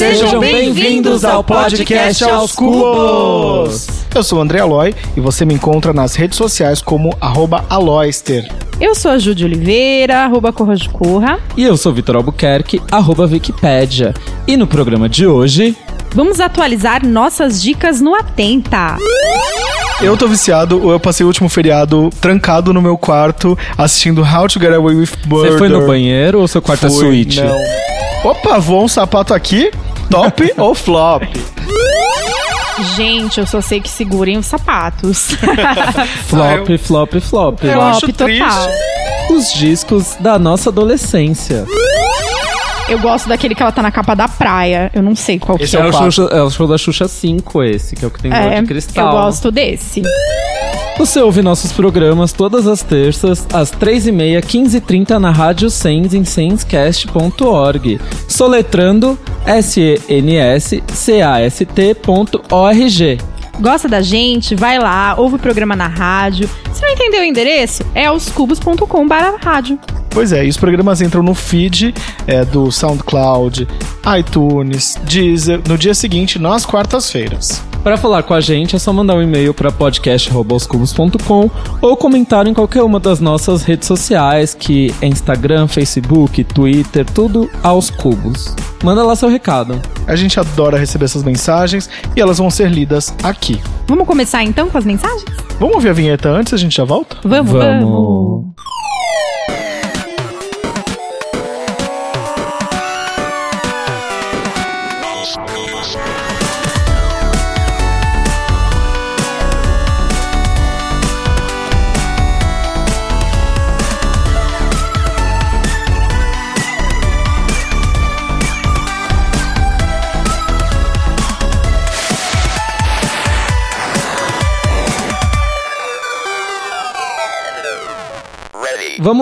Sejam bem-vindos ao podcast Aos Cubos. Eu sou o André Aloy e você me encontra nas redes sociais como arroba Aloyster. Eu sou a Júlia Oliveira, arroba Corra de Corra. E eu sou Vitor Albuquerque, arroba Wikipédia. E no programa de hoje... Vamos atualizar nossas dicas no Atenta. Eu tô viciado, eu passei o último feriado trancado no meu quarto assistindo How to Get Away with Murder. Você foi no banheiro ou seu quarto é Fui, suíte? Não. Opa, voou um sapato aqui? Top ou flop? Gente, eu só sei que segurem os sapatos. Flop, flop, flop. Eu acho Flop triste. total. Os discos da nossa adolescência. Eu gosto daquele que ela tá na capa da praia. Eu não sei qual que Esse é. é É o show, é o show da Xuxa 5 esse, que é o que tem É, de cristal. eu gosto desse. Você ouve nossos programas todas as terças, às 3h30, 15h30 na Rádio Sens em senscast.org. Soletrando S-E-N-S-C-A-S-T.org. Gosta da gente? Vai lá, ouve o programa na rádio. Se não entendeu o endereço, é aoscubos.com rádio. Pois é, e os programas entram no feed é, do SoundCloud, iTunes, Deezer, no dia seguinte, nas quartas-feiras. Para falar com a gente é só mandar um e-mail para podcast@oscubos.com ou comentar em qualquer uma das nossas redes sociais, que é Instagram, Facebook, Twitter, tudo aos cubos. Manda lá seu recado. A gente adora receber essas mensagens e elas vão ser lidas aqui. Vamos começar então com as mensagens? Vamos ouvir a vinheta antes, a gente já volta? Vamos, vamos. Vamos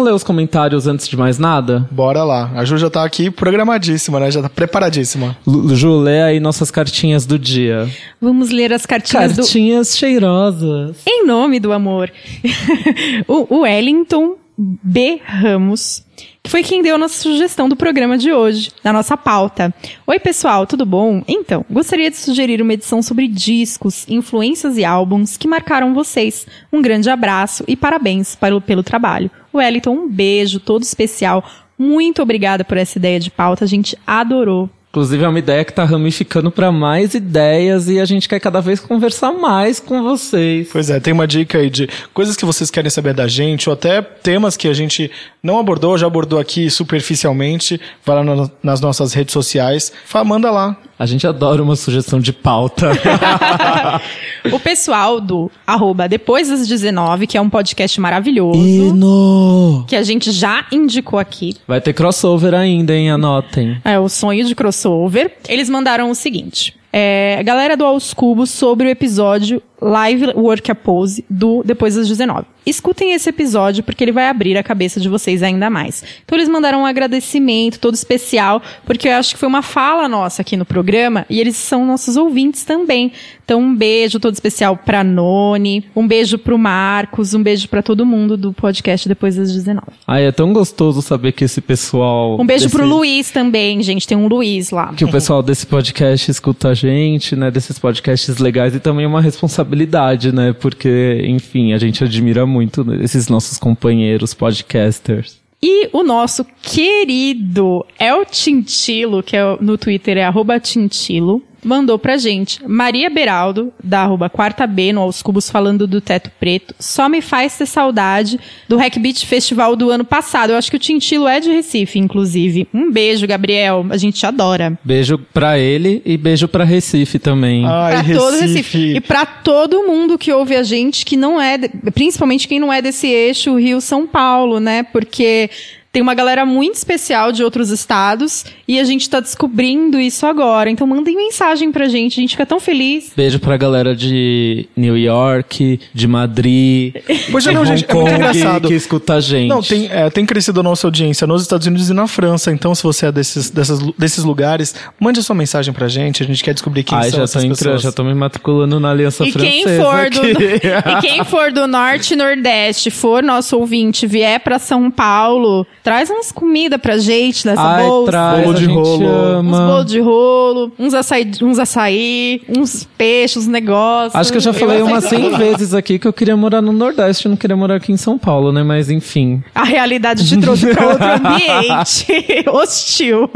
ler os comentários antes de mais nada? Bora lá. A Ju já tá aqui programadíssima, né? Já tá preparadíssima. Lu- Ju, lê aí nossas cartinhas do dia. Vamos ler as cartinhas do Cartinhas cheirosas. Em nome do amor. o Wellington B. Ramos, que foi quem deu a nossa sugestão do programa de hoje, na nossa pauta. Oi, pessoal, tudo bom? Então, gostaria de sugerir uma edição sobre discos, influências e álbuns que marcaram vocês. Um grande abraço e parabéns para o- pelo trabalho. Wellington, um beijo todo especial. Muito obrigada por essa ideia de pauta, a gente adorou. Inclusive, é uma ideia que tá ramificando para mais ideias e a gente quer cada vez conversar mais com vocês. Pois é, tem uma dica aí de coisas que vocês querem saber da gente, ou até temas que a gente não abordou, já abordou aqui superficialmente. Vai lá no- nas nossas redes sociais. Manda lá. A gente adora uma sugestão de pauta. O pessoal do arroba Depois das 19, que é um podcast maravilhoso. Que a gente já indicou aqui. Vai ter crossover ainda, hein? Anotem. É o sonho de crossover. Eles mandaram o seguinte. É, galera do Aos Cubos sobre o episódio Live Work a Pose do Depois das 19. Escutem esse episódio porque ele vai abrir a cabeça de vocês ainda mais. Então eles mandaram um agradecimento todo especial, porque eu acho que foi uma fala nossa aqui no programa e eles são nossos ouvintes também. Então um beijo todo especial pra Noni, um beijo pro Marcos, um beijo pra todo mundo do podcast Depois das 19. Ai, é tão gostoso saber que esse pessoal. Um beijo desse- pro Luiz também, gente. Tem um Luiz lá. Que o pessoal desse podcast escuta a gente, né? Desses podcasts legais e também uma responsabilidade, né? Porque, enfim, a gente admira muito esses nossos companheiros podcasters. E o nosso querido El Tintilo, que é no Twitter é arroba Tintilo, mandou pra gente. Maria Beraldo, da arroba quarta B, no Aos Cubos, falando do Teto Preto. Só me faz ter saudade do Hack Beat Festival do ano passado. Eu acho que o Tintilo é de Recife, inclusive. Um beijo, Gabriel. A gente te adora. Beijo pra ele e beijo pra Recife também. Ai, Pra todo Recife. E pra todo mundo que ouve a gente, que não é, principalmente quem não é desse eixo Rio-São Paulo, né? Porque tem uma galera muito especial de outros estados e a gente tá descobrindo isso agora. Então mandem mensagem pra gente, a gente fica tão feliz. Beijo pra galera de New York, de Madrid, Pois é, de não, Hong gente, é muito Kong, engraçado. que escuta a gente. Não, tem, é, tem crescido a nossa audiência nos Estados Unidos e na França. Então, se você é desses, dessas, desses lugares, mande a sua mensagem pra gente. A gente quer descobrir quem Ai, são já tô, essas entra, pessoas. já tô me matriculando na Aliança E Francesa. quem, for do, e quem for do norte e nordeste, for nosso ouvinte, vier pra São Paulo, traz umas comidas pra gente nessa Ai, bolsa. traz, Bolo de rolo. Uns ama. bolos de rolo, uns açaí, uns açaí, uns peixes, uns negócios. Acho que eu já falei umas aceito 100 vezes aqui que eu queria morar no Nordeste, eu não queria morar aqui em São Paulo, né? Mas enfim. A realidade te trouxe pra outro ambiente hostil.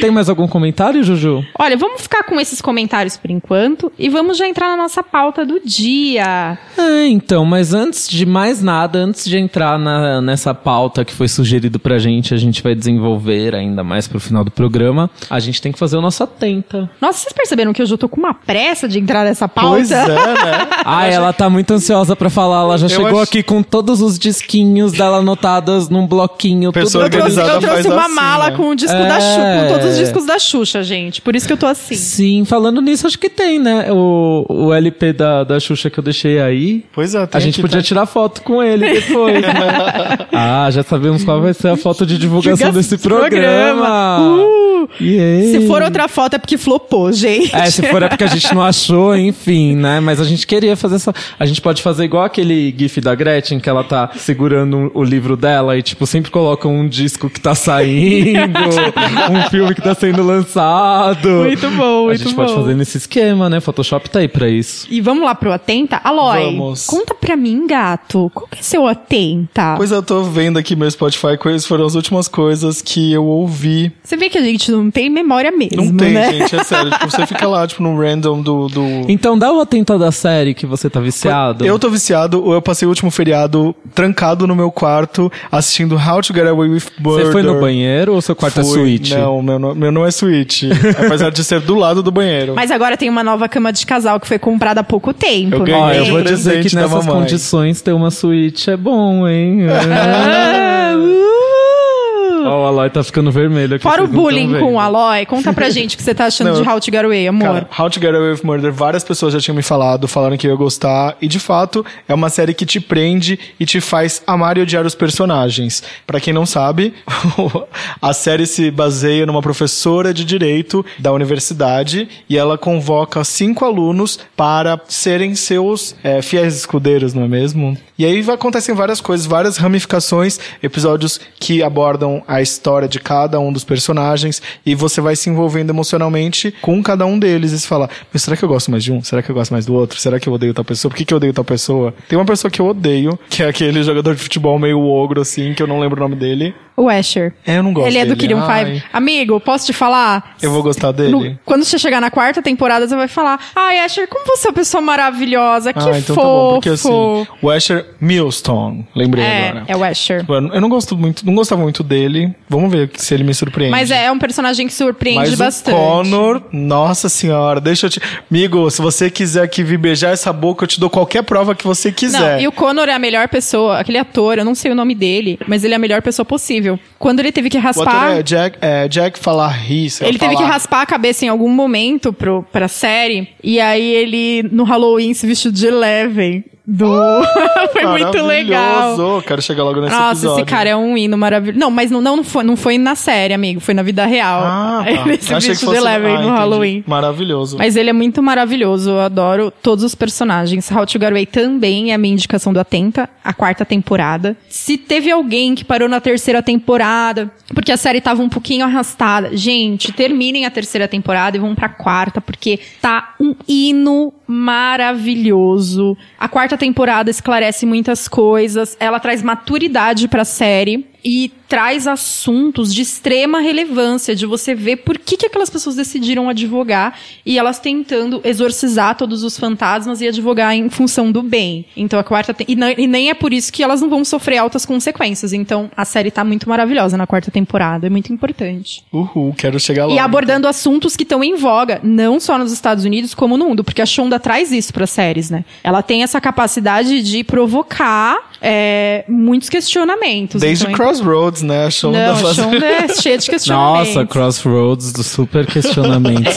Tem mais algum comentário, Juju? Olha, vamos ficar com esses comentários por enquanto e vamos já entrar na nossa pauta do dia. É, então, mas antes de mais nada, antes de entrar na- nessa pauta que foi sugerido pra gente, a gente vai desenvolver ainda mais pro final do programa, a gente tem que fazer o nosso atenta. Nossa, vocês perceberam que eu já tô com uma pressa de entrar nessa pauta? Pois é, né? Ah, ela tá muito ansiosa pra falar, ela já Eu chegou acho- aqui com todos os disquinhos dela anotadas num bloquinho, Pessoa tudo Eu trouxe, organizada eu trouxe faz uma assim, mala né? com o disco É. da Xuxa, com todos os discos da Xuxa, gente. Por isso que eu tô assim. Sim, falando nisso, acho que tem, né? O, o LP da, da Xuxa que eu deixei aí. Pois é, tem A gente aqui, podia tá? tirar foto com ele depois, né? ah, já sabemos qual vai ser a foto de divulgação Divulga- desse programa. programa. Uh! Se for outra foto é porque flopou, gente. É, se for é porque a gente não achou, enfim, né? Mas a gente queria fazer essa. A gente pode fazer igual aquele GIF da Gretchen, que ela tá segurando o livro dela e, tipo, sempre coloca um disco que tá saindo, um filme que tá sendo lançado. Muito bom, A muito gente bom. pode fazer nesse esquema, né? Photoshop tá aí pra isso. E vamos lá pro Atenta? Aloy, Vamos. conta pra mim, gato, qual que é seu Atenta? Pois eu tô vendo aqui meu Spotify, quais foram as últimas coisas que eu ouvi. Você vê que a gente não tem memória mesmo, Não tem, né? gente, é sério. Tipo, você fica lá, tipo, no random do. do... Então dá o atenta da série que você tá viciado. Eu tô viciado, eu passei o último feriado trancado no meu quarto, assistindo How to Get Away with Murder. Você foi no banheiro ou seu quarto é Fui. suíte? Não, meu, não- meu não é suíte. apesar de ser do lado do banheiro. Mas agora tem uma nova cama de casal que foi comprada há pouco tempo. Eu não ganhei Ó, tem? eu vou dizer que nessas condições ter uma suíte é bom, hein? Uh! Ó, o Aloy tá ficando vermelho aqui. Fora o bullying com o Aloy, conta pra gente o que você tá achando Não, de How to Get Away, amor. Cara, How to Get Away with Murder, várias pessoas já tinham me falado, falaram que eu ia gostar, e de fato é uma série que te prende e te faz amar e odiar os personagens. Pra quem não sabe, a série se baseia numa professora de direito da universidade e ela convoca cinco alunos para serem seus é, fiéis escudeiros, não é mesmo? E aí acontecem várias coisas, várias ramificações, episódios que abordam a história de cada um dos personagens e você vai se envolvendo emocionalmente com cada um deles e você fala, mas será que eu gosto mais de um? Será que eu gosto mais do outro? Será que eu odeio tal pessoa? Por que, que eu odeio tal pessoa? Tem uma pessoa que eu odeio, que é aquele jogador de futebol meio ogro assim, que eu não lembro o nome dele. O Asher. É, eu não gosto Ele é do dele. Five. Amigo, posso te falar? Eu vou gostar dele. No- quando você chegar na quarta temporada, você vai falar: Ai, Asher, como você é uma pessoa maravilhosa, que ah, então fofo. tá bom, porque assim, o Asher Millstone, lembrei é, agora. é o Asher. Eu eu não gosto muito, não gostava muito dele. Vamos ver se ele me surpreende. Mas é um personagem que surpreende Mas bastante. o Connor, nossa senhora, deixa eu te. Amigo, se você quiser aqui vir beijar essa boca, eu te dou qualquer prova que você quiser. Não, e o Connor é a melhor pessoa, aquele ator, eu não sei o nome dele, mas ele é a melhor pessoa possível. Quando ele teve que O raspar. é Jack, é Jack Falarri, sei lá, Ele teve que falar. raspar a cabeça em algum momento pro, pra série. E aí ele, no Halloween, se vestiu de Eleven. Do... foi muito legal. Quero chegar logo nesse Nossa, episódio. esse cara é um hino maravilhoso. Não, mas não, não, foi, não foi na série, amigo. Foi na vida real. Ah, tá. Ele se Achei que vestiu fosse... Eleven ah, no entendi. Halloween. Maravilhoso. Mas ele é muito maravilhoso, eu adoro todos os personagens. How to Get Away também é a minha indicação do Atenta, a quarta temporada. Se teve alguém que parou na terceira temporada, porque a série tava um pouquinho arrastada, gente, terminem a terceira temporada e vão pra quarta, porque tá um hino maravilhoso. A quarta temporada esclarece muitas coisas, ela traz maturidade pra série e traz assuntos de extrema relevância, de você ver por que, que aquelas pessoas decidiram advogar e elas tentando exorcizar todos os fantasmas e advogar em função do bem. Então a quarta tem, e, não- e nem é por isso que elas não vão sofrer altas consequências. Então a série tá muito maravilhosa na quarta temporada, é muito importante. Uhul, quero chegar logo. E abordando assuntos que estão em voga, não só nos Estados Unidos, como no mundo, porque a Shonda traz isso para séries, né? Ela tem essa capacidade de provocar é, muitos questionamentos. Desde Então, Crossroads, né? A Shonda não, a faz- Shonda é cheia de questionamentos. Nossa, Crossroads do super questionamento.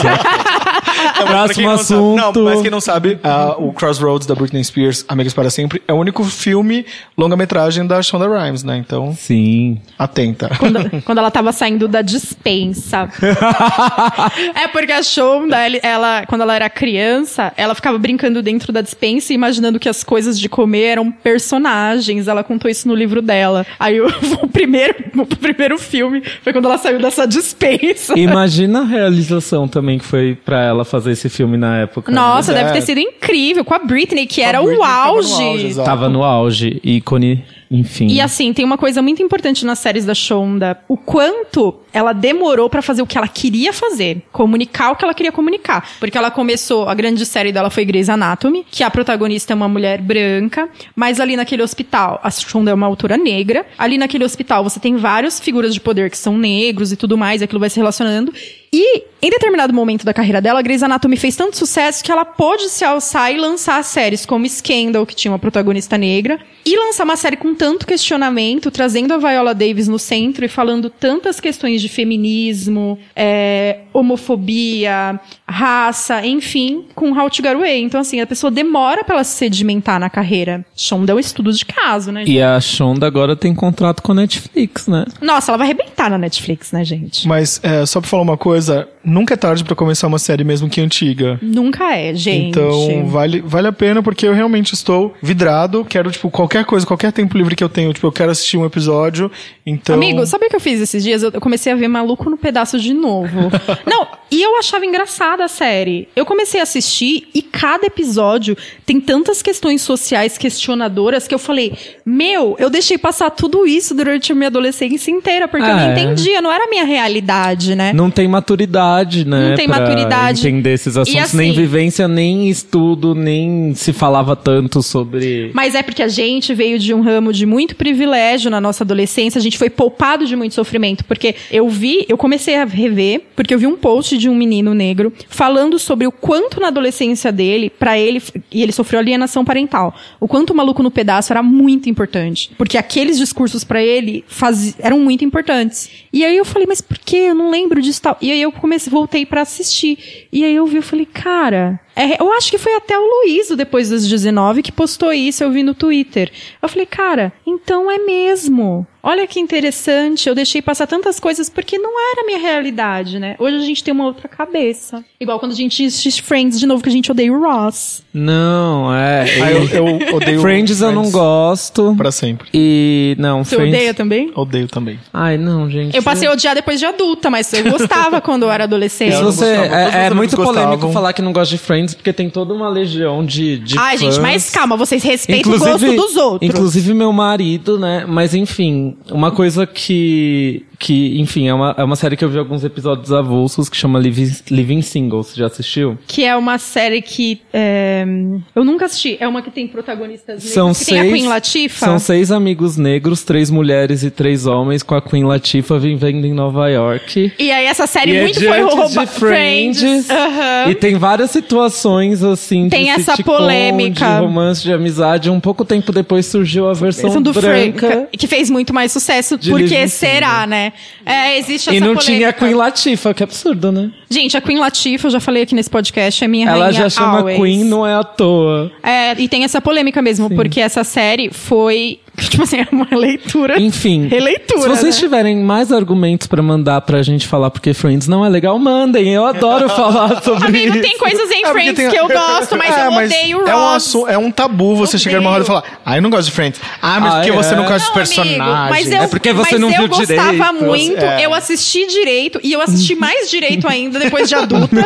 Não, mas pra quem Próximo não sabe- assunto. não, mas quem não sabe, ah, o Crossroads da Britney Spears, Amigos para Sempre, é o único filme longa-metragem da Shonda Rhimes, né? Então, Sim. atenta. Quando, quando ela tava saindo da dispensa. é porque a Shonda, ela, quando ela era criança, ela ficava brincando dentro da dispensa e imaginando que as coisas de comer eram personagens. Ela contou isso no livro dela. Aí o, o primeiro, o primeiro filme foi quando ela saiu dessa dispensa. Imagina a realização também que foi pra ela fazer esse filme na época. Nossa, deve é. ter sido incrível. Com a Britney, que era Britney o tava no auge. auge, exato. Tava no auge, ícone, enfim. E assim, tem uma coisa muito importante nas séries da Shonda. O quanto ela demorou pra fazer o que ela queria fazer. Comunicar o que ela queria comunicar. Porque ela começou, a grande série dela foi Grey's Anatomy, que a protagonista é uma mulher branca, mas ali naquele hospital, a Shonda é uma autora negra. Ali naquele hospital você tem várias figuras de poder que são negros e tudo mais, e aquilo vai se relacionando. E, em determinado momento da carreira dela, a Grey's Anatomy fez tanto sucesso que ela pôde se alçar e lançar séries como Scandal, que tinha uma protagonista negra, e lançar uma série com tanto questionamento, trazendo a Viola Davis no centro e falando tantas questões de feminismo, é, homofobia, raça, enfim, com How to Get Away. Então, assim, a pessoa demora pra ela se sedimentar na carreira. Shonda é um estudo de caso, né? gente? E a Shonda agora tem contrato com a Netflix, né? Nossa, ela vai arrebentar na Netflix, né, gente? Mas, é, só pra falar uma coisa, was a nunca é tarde pra começar uma série mesmo que antiga. Nunca é, gente. Então, vale, vale a pena porque eu realmente estou vidrado. Quero, tipo, qualquer coisa, qualquer tempo livre que eu tenho, tipo, eu quero assistir um episódio. Então. Amigo, sabe o que eu fiz esses dias? Eu eu comecei a ver Maluco no Pedaço de novo. Não, e eu achava engraçada a série. Eu comecei a assistir e cada episódio tem tantas questões sociais questionadoras que eu falei, meu, eu deixei passar tudo isso durante a minha adolescência inteira, porque eu não É. entendia, não era a minha realidade, né? Não tem maturidade, né? Não tem maturidade. entender esses assuntos. assim- nem vivência, nem estudo, nem se falava tanto sobre. Mas é porque a gente veio de um ramo de muito privilégio na nossa adolescência, a gente foi poupado de muito sofrimento, porque eu vi, eu comecei a rever, porque eu vi um post de um menino negro falando sobre o quanto na adolescência dele, pra ele, e ele sofreu alienação parental, o quanto o maluco no pedaço era muito importante, porque aqueles discursos pra ele fazi- eram muito importantes. E aí eu falei, mas por que? Eu não lembro disso tal. E aí eu comecei, voltei pra assistir. E aí eu vi, eu falei, cara, é, eu acho que foi até o Luíso, depois dos 19, que postou isso, eu vi no Twitter. Eu falei, cara, então é mesmo. Olha que interessante, eu deixei passar tantas coisas porque não era a minha realidade, né? Hoje a gente tem uma outra cabeça. Igual quando a gente assiste Friends de novo, que a gente odeia o Ross. Não, é. Ah, eu, eu odeio. Friends eu não gosto. Pra sempre. E. Não, Você Friends. odeia também? Odeio também. Ai, não, gente. Eu passei a odiar depois de adulta, mas eu gostava quando eu era adolescente. Eu você, é, é amigos muito polêmico gostavam. falar que não gosta de Friends, porque tem toda uma legião de, de Ai, gente, fãs. mas calma, vocês respeitam o gosto dos outros. Inclusive meu marido, né? Mas enfim, uma coisa que. que enfim, é uma, é uma série que eu vi alguns episódios avulsos que chama Living, Living Single. Você já assistiu? Que é uma série que. é, eu nunca assisti. É uma que tem protagonistas negros. São que seis. tem a Queen Latifah. São seis amigos negros, três mulheres e três homens, com a Queen Latifah vivendo em Nova York. E aí essa série E é muito foi diante rouba de Friends. Aham. E tem várias situações, assim, Tem de essa sitcom, polêmica. de romance, de amizade. Um pouco tempo depois surgiu a versão do branca. Frank, que fez muito mais sucesso, porque será, né? É, existe essa E não polêmica. tinha a Queen Latifah, que absurdo, né? Gente, a Queen Latifah, eu já falei aqui nesse podcast, é minha Ela rainha já chama always. Queen, não é à toa. É, e tem essa polêmica mesmo, porque essa série foi, tipo assim, é uma leitura. Enfim. Releitura, Se vocês né? tiverem mais argumentos pra mandar pra gente falar porque Friends não é legal, mandem. Eu adoro falar sobre Amigo, isso. tem coisas em É, Friends tem- que eu gosto, mas É, eu odeio o Ross. é um, assu- é um tabu você Odeio. chegar numa roda e falar, ah, eu não gosto de Friends. Ah, mas Ah, porque é? você não gosta dos Não, personagens. amigo, mas eu, É porque você mas não eu viu gostava direito. muito, É. eu assisti direito e eu assisti mais direito ainda depois de adulta.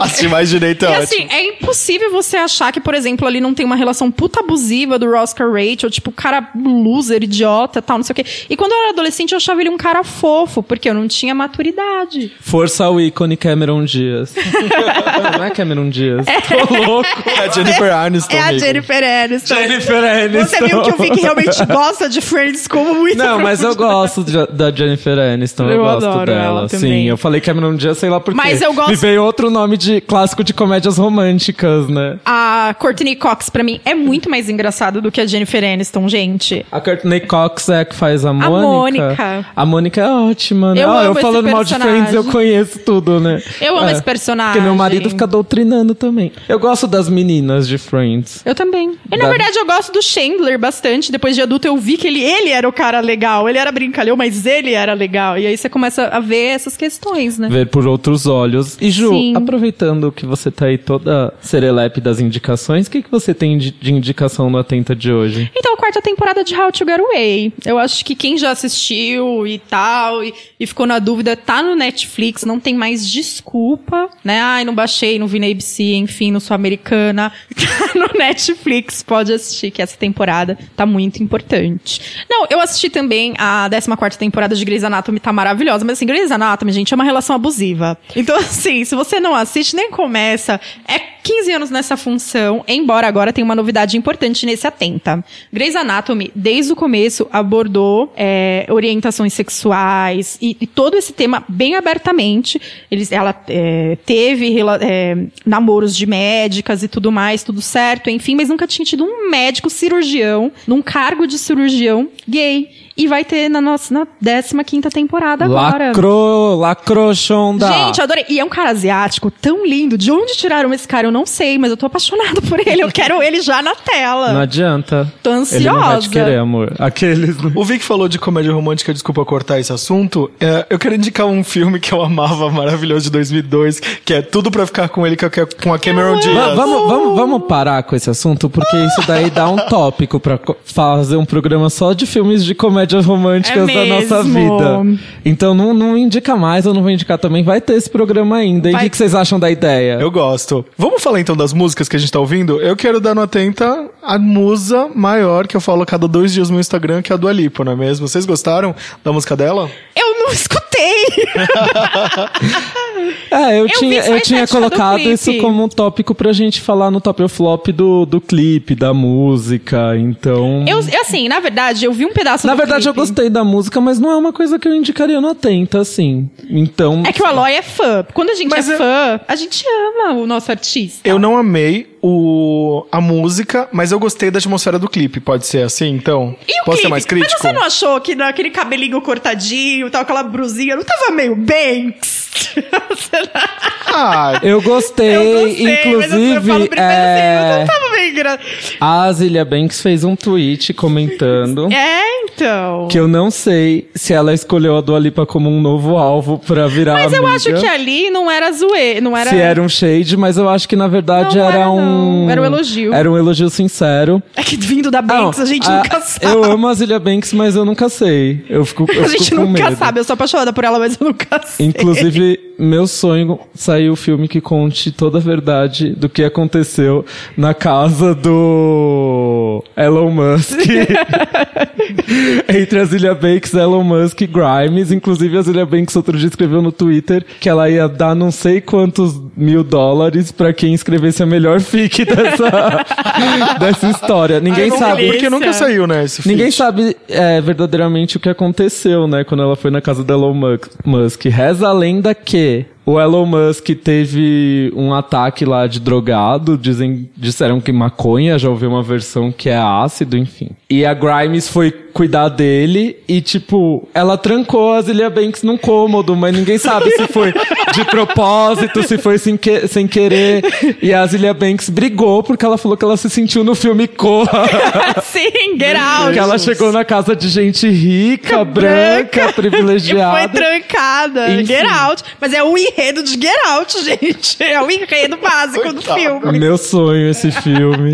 Assistir mais direito é E ótimo. assim, é impossível você achar que, por exemplo, ali não tem uma relação puta abusiva do Ross com a Rachel, tipo, cara loser, idiota, tal, não sei o quê. E quando eu era adolescente, eu achava ele um cara fofo, porque eu não tinha maturidade. Força ao ícone Cameron Dias. não é Cameron Dias. Tô louco. É a Jennifer Aniston. É a amigo. Jennifer Aniston. Jennifer Aniston. Você viu que o Vic realmente gosta de Friends como muito Não, mas eu gosto de- da Jennifer Aniston. Eu, Eu gosto adoro dela. ela Sim, eu falei Cameron Diaz, sei lá por quê. Mas eu gosto- Me veio outro nome de clássico de comédias românticas, né? A Courtney Cox, pra mim, é muito mais engraçada do que a Jennifer Aniston, gente. Gente. A Courtney Cox é a que faz a Mônica. Mônica. A Mônica é ótima, né? Eu Ah, eu falando mal de. Friends, eu conheço tudo, né? Eu amo É, esse personagem. Porque meu marido fica doutrinando também. Eu gosto das meninas de Friends. Eu também. E na Da- verdade eu gosto do Chandler bastante. Depois de adulto eu vi que ele, ele era o cara legal. Ele era brincalhão, mas ele era legal. E aí você começa a ver essas questões, né? Ver por outros olhos. E Ju, Sim. aproveitando que você tá aí toda serelepe das indicações, o que, que você tem de, de indicação no Atenta de hoje? Então, a quarta temporada de How to Get Away. Eu acho que quem já assistiu e tal, e, e ficou na dúvida, tá no Netflix, não tem mais desculpa, né? Ai, não baixei, não vi na ABC, enfim, não sou americana. Tá no Netflix, pode assistir, que essa temporada tá muito importante. Não, eu assisti também a 14 temporada de Grey's Anatomy, tá maravilhosa, mas assim, Grey's Anatomy, gente, é uma relação abusiva. Então, assim, se você não assiste, nem começa. É 15 anos nessa função, embora agora tenha uma novidade importante nesse Atenta. Grey's Anatomy, desde o começo, abordou é, orientações sexuais e, e todo esse tema bem abertamente. Eles, ela é, teve é, namoros de médicas e tudo mais, tudo certo, enfim, mas nunca tinha tido um médico cirurgião, num cargo de cirurgião gay. E vai ter na nossa na 15 temporada agora. Lacrou, Shonda. Gente, eu adorei. E é um cara asiático tão lindo. De onde tiraram esse cara? Eu não sei, mas eu tô apaixonada por ele. Eu quero ele já na tela. Não adianta. Tô Ele não vai te ansiosa. querer, amor. Aqueles... O Vic falou de comédia romântica, desculpa cortar esse assunto. É, eu quero indicar um filme que eu amava, maravilhoso, de 2002, que é Tudo Pra Ficar Com Ele, que é com a Cameron Diaz. vamos, vamos, vamos parar com esse assunto, porque isso daí dá um tópico pra fazer um programa só de filmes de comédias românticas É da nossa vida. Então não, não indica mais, eu não vou indicar também. Vai ter esse programa ainda. E o Vai- que, que vocês acham da ideia? Eu gosto. Vamos falar então das músicas que a gente tá ouvindo? Eu quero dar no Atenta a musa maior que eu falo a cada dois dias no meu Instagram, que é a Dua Lipa, não é mesmo? Vocês gostaram da música dela? Eu não escutei. É, eu, vi tinha, eu tinha colocado isso como um tópico pra gente falar no top ou flop do, do clipe, da música. Então. Eu, eu, assim, na verdade, eu vi um pedaço Na do verdade, eu clipe. gostei da música, mas não é uma coisa que eu indicaria no Atenta, assim. Então. É que o Aloy é fã. Quando a gente Mas é eu- fã, a gente ama o nosso artista. Eu não amei o, a música, mas eu gostei da atmosfera do clipe. Pode ser assim, então? E o Posso ser mais crítico? Mas você não achou que naquele cabelinho cortadinho, tal, aquela brusinha, não tava meio Banks? Ah, Eu gostei, eu gostei, mas eu, eu inclusive, falo primeiro é, assim, não tava meio engraçado. a Zilia Banks fez um tweet comentando É, então. que eu não sei se ela escolheu a Dua Lipa como um novo alvo pra virar Mas eu amiga, acho que ali não era zoe, não era... se era um shade, mas eu acho que na verdade Não, era, era, um não. Era um elogio. Era um elogio sincero. É que vindo da Banks Não, a gente a- nunca sabe. Eu amo a Zilia Banks, mas eu nunca sei. Eu fico, eu a fico gente com nunca medo. sabe, eu sou apaixonada por ela, mas eu nunca sei. Inclusive, meu sonho saiu o filme que conte toda a verdade do que aconteceu na casa do Elon Musk. Entre a Zilia Banks, Elon Musk e Grimes. Inclusive, a Zilia Banks outro dia escreveu no Twitter que ela ia dar não sei quantos mil dólares pra quem escrevesse a melhor fic dessa, dessa história. Ninguém Ai, sabe. porque nunca saiu, né, Ninguém sabe é, verdadeiramente o que aconteceu, né? Quando ela foi na casa do Elon Musk. Reza a lenda que o Elon Musk teve um ataque lá de drogado. Dizem, disseram que maconha, já ouvi uma versão que é ácido, enfim. E a Grimes foi cuidar dele e, tipo, ela trancou a Zilia Banks num cômodo, mas ninguém sabe se foi de propósito, se foi sem, que- sem querer. E a Zilia Banks brigou porque ela falou que ela se sentiu no filme Corra. Sim, get out. Que ela chegou na casa de gente rica, branca, E foi privilegiada. trancada. Enfim. Get out. Mas é o enredo de Get Out, gente. É o enredo básico do Coitado. filme. Meu sonho esse filme.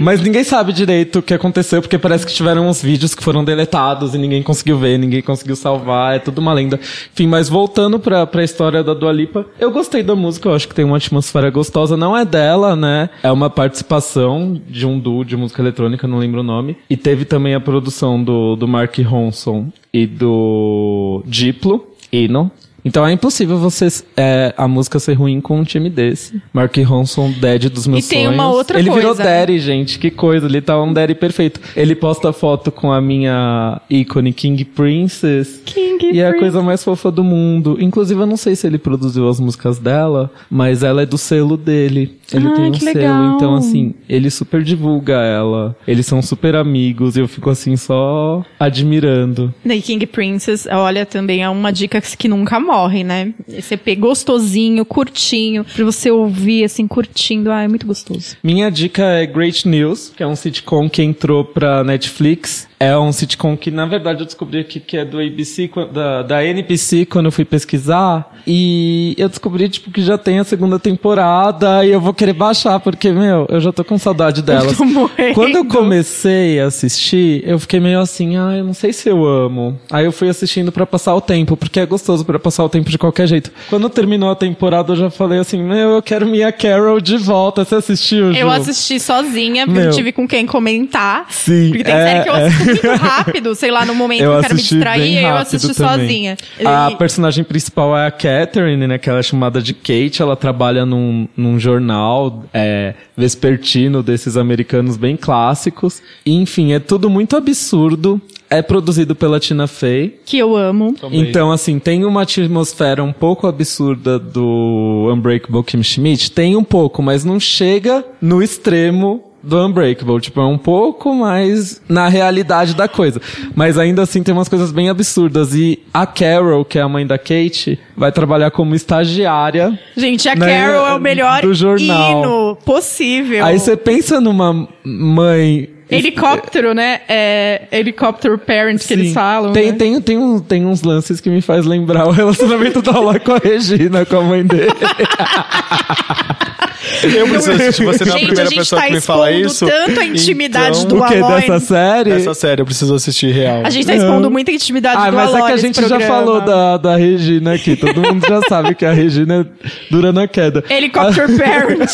Mas ninguém sabe direito o que aconteceu, porque parece que tiveram uns vídeos que foram deletados e ninguém conseguiu ver, ninguém conseguiu salvar, é tudo uma lenda. Enfim, mas voltando pra, pra história da Dua Lipa, eu gostei da música, eu acho que tem uma atmosfera gostosa. Não é dela, né? É uma participação de um duo de música eletrônica, não lembro o nome. E teve também a produção do, do Mark Ronson e do Diplo, Eno. Então é impossível você é, a música ser ruim com um time desse. Mark Ronson, Daddy dos meus E tem sonhos. uma outra Ele virou coisa, né? Daddy, gente. Que coisa. Ele tá um Daddy perfeito. Ele posta foto com a minha ícone King Princess. King e é a coisa mais fofa do mundo. Inclusive, eu não sei se ele produziu as músicas dela, mas ela é do selo dele. Ele Ah, tem um que selo, legal. então assim, ele super divulga ela. Eles são super amigos e eu fico assim só admirando. The King Princess, olha, também é uma dica que nunca morre, né? Esse EP gostosinho, curtinho, pra você ouvir, assim, curtindo. Ah, é muito gostoso. Minha dica é Great News, que é um sitcom que entrou pra Netflix. É um sitcom que, na verdade, eu descobri aqui que é do ABC, da, da NBC, quando eu fui pesquisar. E eu descobri, tipo, que já tem a segunda temporada e eu vou querer baixar, porque, meu, eu já tô com saudade tô morrendo. Quando eu comecei a assistir, eu fiquei meio assim, ah, eu não sei se eu amo. Aí eu fui assistindo pra passar o tempo, porque é gostoso pra passar o tempo de qualquer jeito. Quando terminou a temporada, eu já falei assim, meu, eu quero minha Carol de volta. Você assistiu, Ju? Eu assisti sozinha, porque Meu. não tive com quem comentar. Sim, Porque tem é, série que eu é. Muito rápido, sei lá, no momento Eu que eu quero me distrair, bem eu assisto também. sozinha. A E- personagem principal é a Catherine, né? Que ela é chamada de Kate. Ela trabalha num, num jornal é, vespertino desses americanos bem clássicos. E, enfim, é tudo muito absurdo. É produzido pela Tina Fey. que eu amo. Então, assim, tem uma atmosfera um pouco absurda do Unbreakable Kim Schmidt? Tem um pouco, mas não chega no extremo do Unbreakable. Tipo, é um pouco mais na realidade da coisa. Mas ainda assim tem umas coisas bem absurdas. E a Carol, que é a mãe da Kate, vai trabalhar como estagiária. Gente, a Né, Carol é o melhor do jornal. hino possível. Aí você pensa numa mãe Helicóptero, né? É helicóptero parent que eles Sim. falam. Tem, né? tem, tem, um, tem uns lances que me faz lembrar o relacionamento da Aula com a Regina, com a mãe dele. Eu preciso assistir. Você não é a Gente, primeira a pessoa tá que me fala isso. tanto a intimidade então, do o que Aloy. dessa série? Essa série eu preciso assistir real. A gente tá expondo muita intimidade Ah, do mas é Aloy que a gente já programa. falou da, da Regina aqui. Todo mundo já sabe que a Regina é dura na queda. Helicóptero parent.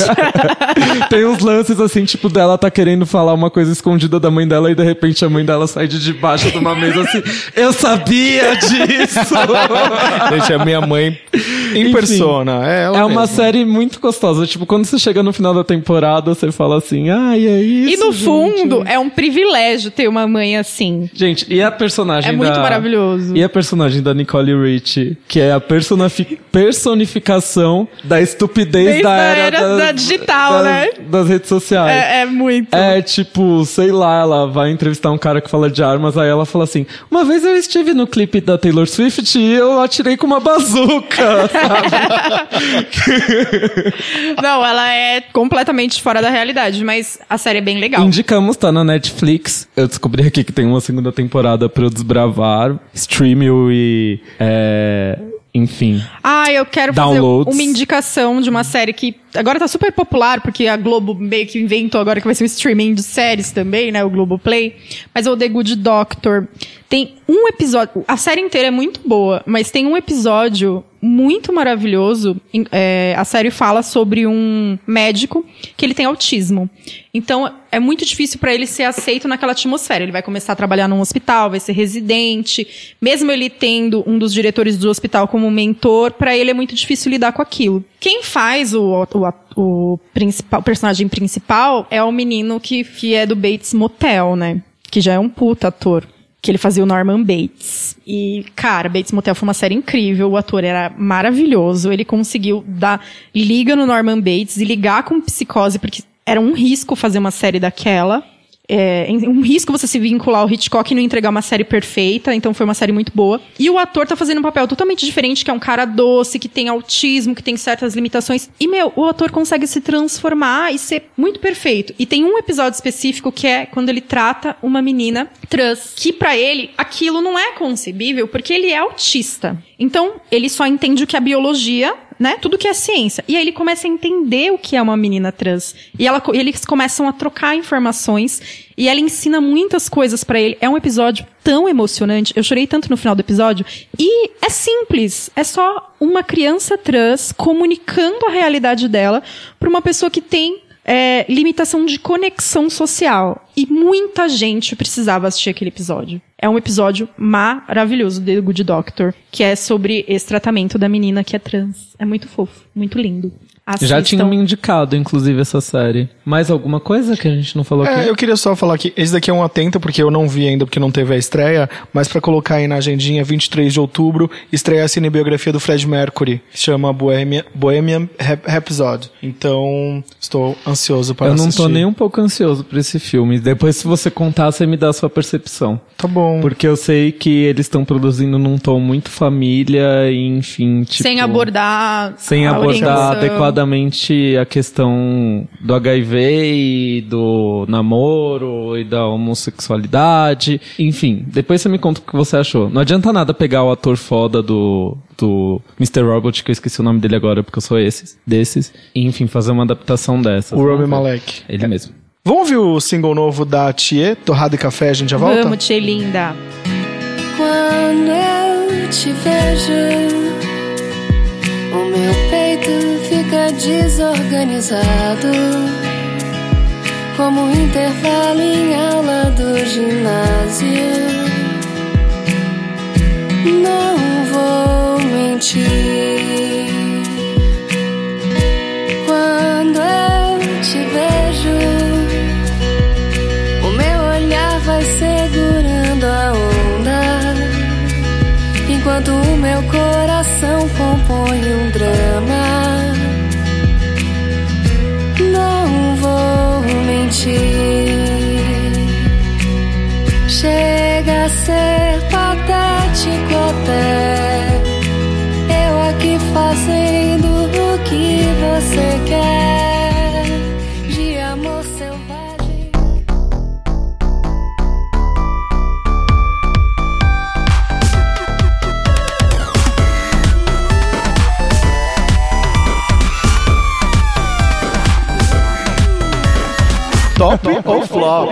Tem uns lances assim, tipo, dela tá querendo falar uma coisa escondida da mãe dela e de repente a mãe dela sai de debaixo de uma mesa assim. Eu sabia disso! Gente, é minha mãe em Enfim, persona. É, ela É uma série muito gostosa. Tipo, quando você chega no final da temporada, você fala assim, ai, é isso. e no gente." fundo, é um privilégio ter uma mãe assim. Gente, e a personagem É muito da- maravilhoso. E a personagem da Nicole Rich, que é a personafi- personificação da estupidez Desde da era, era das- da digital, das, né? Das redes sociais. É, é muito. É tipo, sei lá, ela vai entrevistar um cara que fala de armas, aí ela fala assim: Uma vez eu estive no clipe da Taylor Swift e eu atirei com uma bazuca, sabe? Não, ela é completamente fora da realidade, mas a série é bem legal. Indicamos, tá na Netflix. Eu descobri aqui que tem uma segunda temporada pra eu desbravar. Streamio e. É, enfim. Ah, eu quero Downloads. fazer uma indicação de uma série que agora tá super popular, porque a Globo meio que inventou agora que vai ser um streaming de séries também, né? O Globoplay. Mas é o The Good Doctor. Tem um episódio. A série inteira é muito boa, mas tem um episódio muito maravilhoso. é, a série fala sobre um médico que ele tem autismo. Então é muito difícil pra ele ser aceito naquela atmosfera. Ele vai começar a trabalhar num hospital, vai ser residente. Mesmo ele tendo um dos diretores do hospital como mentor, pra ele é muito difícil lidar com aquilo. Quem faz o, o, o principal, o personagem principal é o menino que, que é do Bates Motel, né? Que já é um puta ator que ele fazia o Norman Bates. E, cara, Bates Motel foi uma série incrível, o ator era maravilhoso, ele conseguiu dar liga no Norman Bates e ligar com psicose, porque era um risco fazer uma série daquela. É um risco você se vincular ao Hitchcock e não entregar uma série perfeita, então foi uma série muito boa. E o ator tá fazendo um papel totalmente diferente, que é um cara doce, que tem autismo, que tem certas limitações. E, meu, o ator consegue se transformar e ser muito perfeito. E tem um episódio específico que é quando ele trata uma menina trans, que pra ele aquilo não é concebível, porque ele é autista. Então, ele só entende o que é biologia né? Tudo que é ciência. E aí ele começa a entender o que é uma menina trans. E ela, eles começam a trocar informações. E ela ensina muitas coisas pra ele. É um episódio tão emocionante. Eu chorei tanto no final do episódio. E é simples. É só uma criança trans comunicando a realidade dela pra uma pessoa que tem é, limitação de conexão social. E muita gente precisava assistir aquele episódio. É um episódio maravilhoso do Good Doctor, que é sobre esse tratamento da menina que é trans. É muito fofo, muito lindo. Já Assistam. tinha me indicado, inclusive, essa série. Mais alguma coisa que a gente não falou aqui? É, eu queria só falar que esse daqui é um atento, porque eu não vi ainda, porque não teve a estreia, mas pra colocar aí na agendinha, 23 de outubro, estreia a cinebiografia do Fred Mercury, que chama Bohemian, Bohemian Rhap- Rhapsody. Então, estou ansioso para Eu não assistir. tô nem um pouco ansioso por esse filme. Depois, se você contar, você me dá a sua percepção. Tá bom. Porque eu sei que eles estão produzindo num tom muito família, e, enfim, tipo... Sem abordar. Sem a abordar orientação. Adequadamente a questão do HIV e do namoro e da homossexualidade. Enfim, depois você me conta o que você achou. Não adianta nada pegar o ator foda do, do Mr. Robot, que eu esqueci o nome dele agora porque eu sou esses, desses. E, enfim, fazer uma adaptação dessas. O Rami. Malek. Ele mesmo. Vamos ouvir o single novo da Thier, Torrada e Café, a gente já volta? Vamos, Tchê linda. Quando eu te vejo, o meu desorganizado. Como um intervalo em aula do ginásio. Não vou mentir. Quando eu te vejo, o meu olhar vai segurando a onda, enquanto o meu coração compõe um Top ou flop?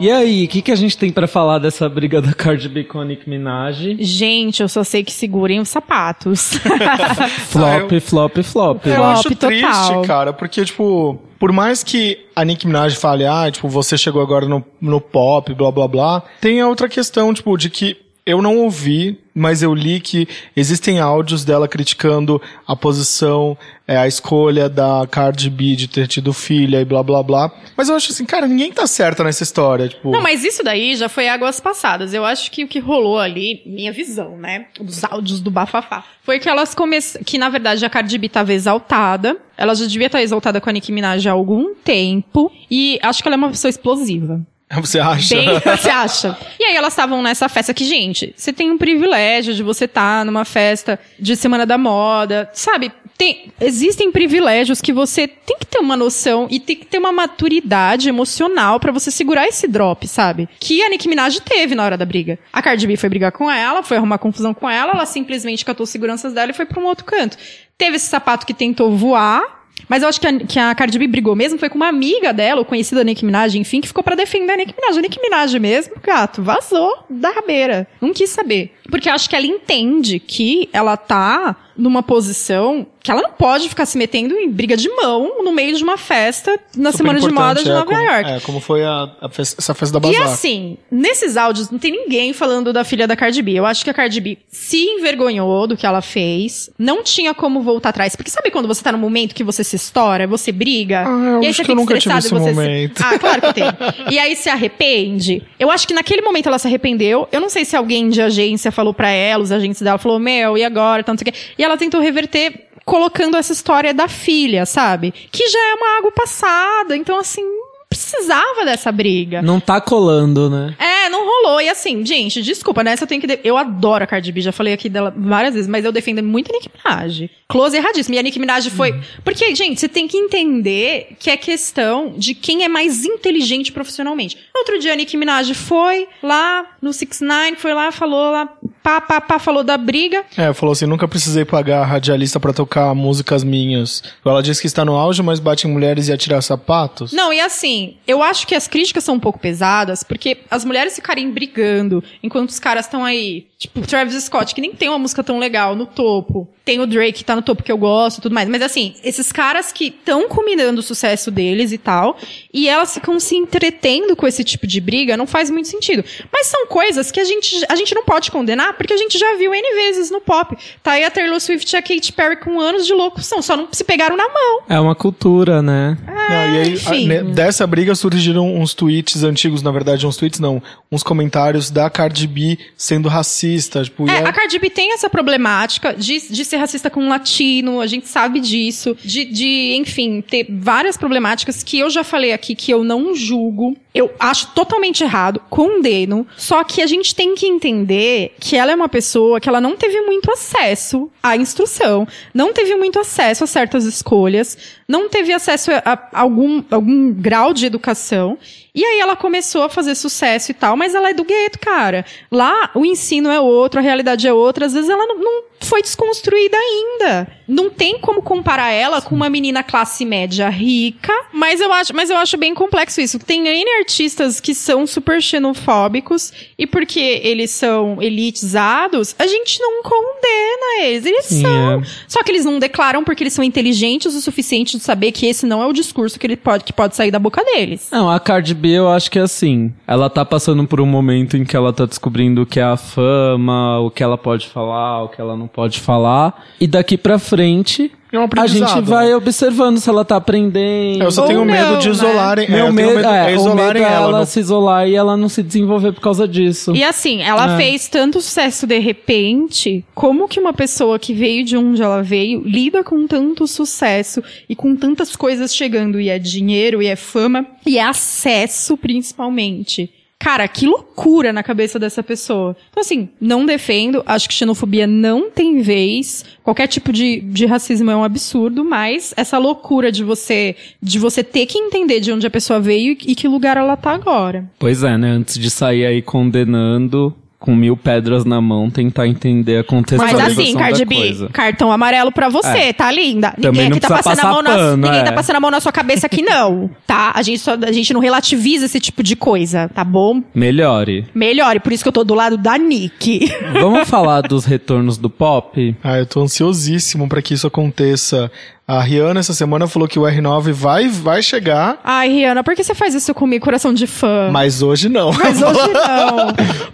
E aí, o que, que a gente tem pra falar dessa briga da Cardi B com a Nicki Minaj? Gente, eu só sei que segurem os sapatos. Flop, flop, flop. Eu Flop acho total. triste, cara, porque, tipo, por mais que a Nicki Minaj fale, ah, tipo, você chegou agora no, no pop, blá blá blá, tem a outra questão, tipo, de que eu não ouvi, mas eu li que existem áudios dela criticando a posição, é, a escolha da Cardi B de ter tido filha e blá blá blá. Mas eu acho assim, cara, ninguém tá certo nessa história, tipo. Não, mas isso daí já foi águas passadas. Eu acho que o que rolou ali, minha visão, né? Dos áudios do Bafafá. Foi que elas começaram. Que na verdade a Cardi B tava exaltada. Ela já devia estar exaltada com a Nicki Minaj há algum tempo. E acho que ela é uma pessoa explosiva. Você acha? Bem, você acha? E aí elas estavam nessa festa que, gente, você tem um privilégio de você estar numa festa de Semana da Moda, sabe? Tem, existem privilégios que você tem que ter uma noção e tem que ter uma maturidade emocional pra você segurar esse drop, sabe? Que a Nicki Minaj teve na hora da briga. A Cardi B foi brigar com ela, foi arrumar confusão com ela, ela simplesmente catou as seguranças dela e foi pra um outro canto. Teve esse sapato que tentou voar, mas eu acho que a, que a Cardi B brigou mesmo foi com uma amiga dela, o conhecida Nicki Minaj, enfim, que ficou pra defender a Nicki Minaj. A Nicki Minaj mesmo, gato, vazou da rabeira. Não quis saber. Porque acho que ela entende que ela tá numa posição que ela não pode ficar se metendo em briga de mão no meio de uma festa na Super Semana de Moda de é, Nova como, York. É, como foi a, a festa- essa festa da E Bazar. assim, nesses áudios não tem ninguém falando da filha da Cardi B. Eu acho que a Cardi B se envergonhou do que ela fez. Não tinha como voltar atrás. Porque sabe quando você tá num momento que você se estoura, você briga? Ah, eu e aí acho você que eu nunca tive e esse você se- momento. Ah, claro que tem. E aí se arrepende. Eu acho que naquele momento ela se arrependeu. Eu não sei se alguém de agência falou pra ela, os agentes dela falou, meu, e agora? Então, não sei o quê. E ela tentou reverter colocando essa história da filha, sabe? Que já é uma água passada. Então, assim, precisava dessa briga. Não tá colando, né? É, não rolou. E assim, gente, desculpa, nessa eu tenho que. de- Eu adoro a Cardi B, já falei aqui dela várias vezes, mas eu defendo muito a Nicki Minaj. Close erradíssimo. E a Nicki Minaj foi. Porque, gente, você tem que entender que é questão de quem é mais inteligente profissionalmente. Outro dia a Nicki Minaj foi lá no 6 9 foi lá, falou lá, pá, pá, pá, falou da briga. É, falou assim, nunca precisei pagar a radialista pra tocar músicas minhas. Ela disse que está no auge, mas bate em mulheres e atira sapatos. Não, e assim, eu acho que as críticas são um pouco pesadas, porque as mulheres ficarem brigando, enquanto os caras estão aí, tipo, Travis Scott, que nem tem uma música tão legal, no topo. Tem o Drake que tá no topo que eu gosto e tudo mais. Mas assim, esses caras que estão combinando o sucesso deles e tal, e elas ficam se entretendo com esse tipo de briga, não faz muito sentido. Mas são coisas que a gente, a gente não pode condenar, porque a gente já viu N vezes no pop. Tá aí a Taylor Swift e a Katy Perry com anos de locução, só não se pegaram na mão. É uma cultura, né? Não, e aí, enfim. a- né, dessa briga surgiram uns tweets antigos, na verdade, uns tweets não, uns comentários da Cardi B sendo racista, tipo, É, é- a Cardi B tem essa problemática de, de ser racista com um latino, a gente sabe disso, de, de, enfim, ter várias problemáticas que eu já falei aqui que eu não julgo. Eu acho totalmente errado, condeno. Só que a gente tem que entender que ela é uma pessoa que ela não teve muito acesso à instrução, não teve muito acesso a certas escolhas, não teve acesso a, algum, algum grau de educação. E aí ela começou a fazer sucesso e tal, mas ela é do gueto, cara. Lá o ensino é outro, a realidade é outra. Às vezes ela não, não foi desconstruída ainda. Não tem como comparar ela com uma menina classe média rica, mas eu acho, mas eu acho bem complexo isso. Tem N artistas que são super xenofóbicos e porque eles são elitizados, a gente não condena eles. Eles Sim, são. é. Só que eles não declaram porque eles são inteligentes o suficiente de saber que esse não é o discurso que, ele pode, que pode sair da boca deles. Não, a Cardi B eu acho que é assim. Ela tá passando por um momento em que ela tá descobrindo o que é a fama, o que ela pode falar, o que ela não pode falar. E daqui pra frente, É um a gente vai né? observando se ela tá aprendendo. eu só Ou tenho medo não, de né? isolarem, é, Meu eu tenho medo, medo, é, é, o medo é ela. ela se isolar e ela não se desenvolver por causa disso. E assim, ela É. fez tanto sucesso de repente, como que uma pessoa que veio de onde ela veio lida com tanto sucesso e com tantas coisas chegando, e é dinheiro, e é fama, e é acesso principalmente. Cara, que loucura na cabeça dessa pessoa. Então, assim, não defendo, acho que xenofobia não tem vez. Qualquer tipo de, de racismo é um absurdo, mas essa loucura de você, de você ter que entender de onde a pessoa veio e, e que lugar ela tá agora. Pois é, né? Antes de sair aí condenando com mil pedras na mão, tentar entender a Mas contextualização assim, da Cardi B, cartão amarelo pra você, É. tá linda. Também Ninguém não aqui tá passando a mão passar na, pano, ninguém é. tá passando a mão na sua cabeça aqui não, tá? A gente só, a gente não relativiza esse tipo de coisa, tá bom? Melhore. Melhore, por isso que eu tô do lado da Nick. Vamos falar dos retornos do pop? Ah, eu tô ansiosíssimo pra que isso aconteça. A Rihanna essa semana falou que o R9 vai, vai chegar, Ai, Rihanna, por que você faz isso comigo, coração de fã? mas hoje não. Mas hoje não.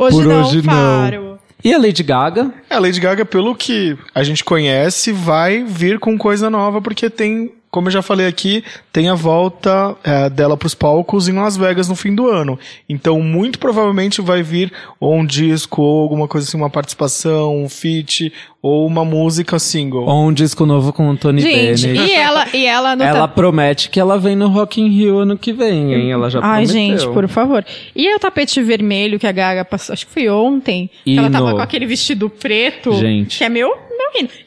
Hoje Por não, hoje não. Faro. E a Lady Gaga? É, A Lady Gaga, pelo que a gente conhece, vai vir com coisa nova, porque tem, como eu já falei aqui, tem a volta é, dela pros palcos em Las Vegas no fim do ano. Então, muito provavelmente vai vir ou um disco, ou alguma coisa assim, uma participação, um feat, ou uma música single. Ou um disco novo com o Tony Gente, Bennett. e ela, e ela no Ela ta- promete que ela vem no Rock in Rio ano que vem, hein? Ela já Ai, prometeu. gente, por favor. E o tapete vermelho que a Gaga passou, acho que foi ontem, que ela tava com aquele vestido preto. Gente. Que é meu,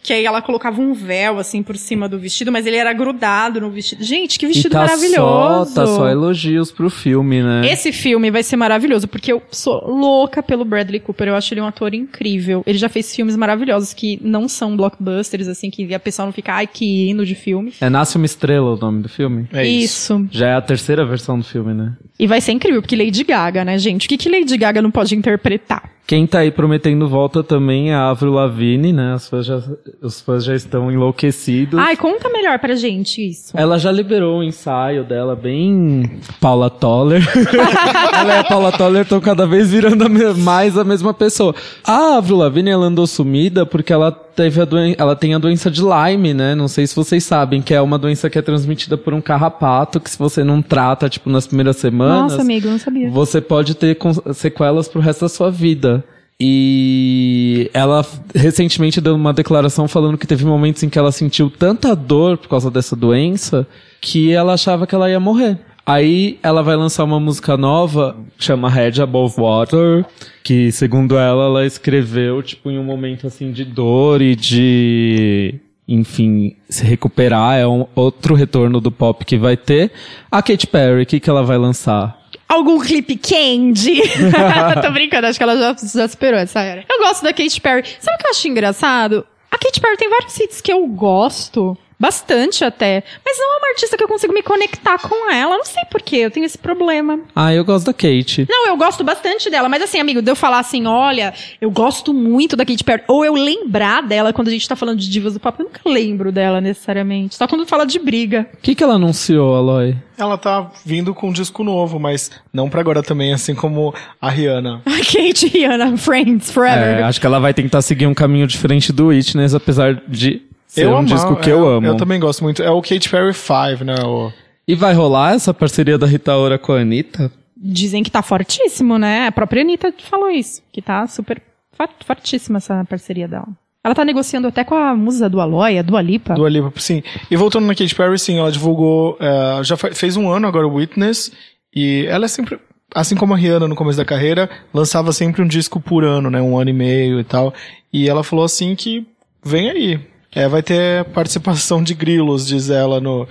Que aí ela colocava um véu, assim, por cima do vestido, mas ele era grudado no vestido. Gente, que E vestido tá maravilhoso. Só, tá só elogios pro filme, né? Esse filme vai ser maravilhoso, porque eu sou louca pelo Bradley Cooper. Eu acho ele um ator incrível. Ele já fez filmes maravilhosos que não são blockbusters, assim, que a pessoa não fica, ai, que hino de filme. É Nasce uma Estrela o nome do filme? É isso. Já é a terceira versão do filme, né? E vai ser incrível, porque Lady Gaga, né, gente? O que, que Lady Gaga não pode interpretar? Quem tá aí prometendo volta também é a Avril Lavigne, né? Os fãs já, os fãs já estão enlouquecidos. Ai, conta melhor pra gente isso. Ela já liberou o ensaio dela bem Paula Toller. ela e a Paula Toller estão cada vez virando a mais a mesma pessoa. A Avril Lavigne ela andou sumida porque ela teve a doen ela tem a doença de Lyme, né? Não sei se vocês sabem que é uma doença que é transmitida por um carrapato que se você não trata tipo nas primeiras semanas, Nossa, amigo, não sabia. você pode ter sequelas pro resto da sua vida. E ela recentemente deu uma declaração falando que teve momentos em que ela sentiu tanta dor por causa dessa doença que ela achava que ela ia morrer. Aí ela vai lançar uma música nova, chama Head Above Water, que segundo ela, ela escreveu tipo em um momento assim de dor e de enfim, se recuperar, é um outro retorno do pop que vai ter. A Katy Perry, o que, que ela vai lançar? Algum clipe candy? Tô brincando, acho que ela já, já superou essa era. Eu gosto da Katy Perry. Sabe o que eu acho engraçado? A Katy Perry tem vários hits que eu gosto, Bastante até. Mas não é uma artista que eu consigo me conectar com ela. Não sei porquê, eu tenho esse problema. Ah, eu gosto da Kate. Não, eu gosto bastante dela, mas assim, amigo, de eu falar assim, olha, eu gosto muito da Katy Perry, ou eu lembrar dela quando a gente tá falando de divas do pop, eu nunca lembro dela necessariamente. Só quando fala de briga. O que, que ela anunciou, Aloy? Ela tá vindo com um disco novo, mas não pra agora também, assim como a Rihanna. A Kate Rihanna, Friends, Forever. É, acho que ela vai tentar seguir um caminho diferente do Witness, apesar de ser um amo, disco que é, eu amo. Eu também gosto muito. É o Katy Perry 5, né? O... E vai rolar essa parceria da Rita Ora com a Anitta? Dizem que tá fortíssimo, né? A própria Anitta falou isso, que tá super fort- fortíssima essa parceria dela. Ela tá negociando até com a musa do Aloy, a Dua Lipa. Do Lipa, sim. E voltando na Katy Perry, sim, ela divulgou, é, já fez um ano agora o Witness, e ela é sempre, assim como a Rihanna no começo da carreira, lançava sempre um disco por ano, né, um ano e meio e tal, e ela falou assim que vem aí, é, vai ter participação de grilos, diz ela no,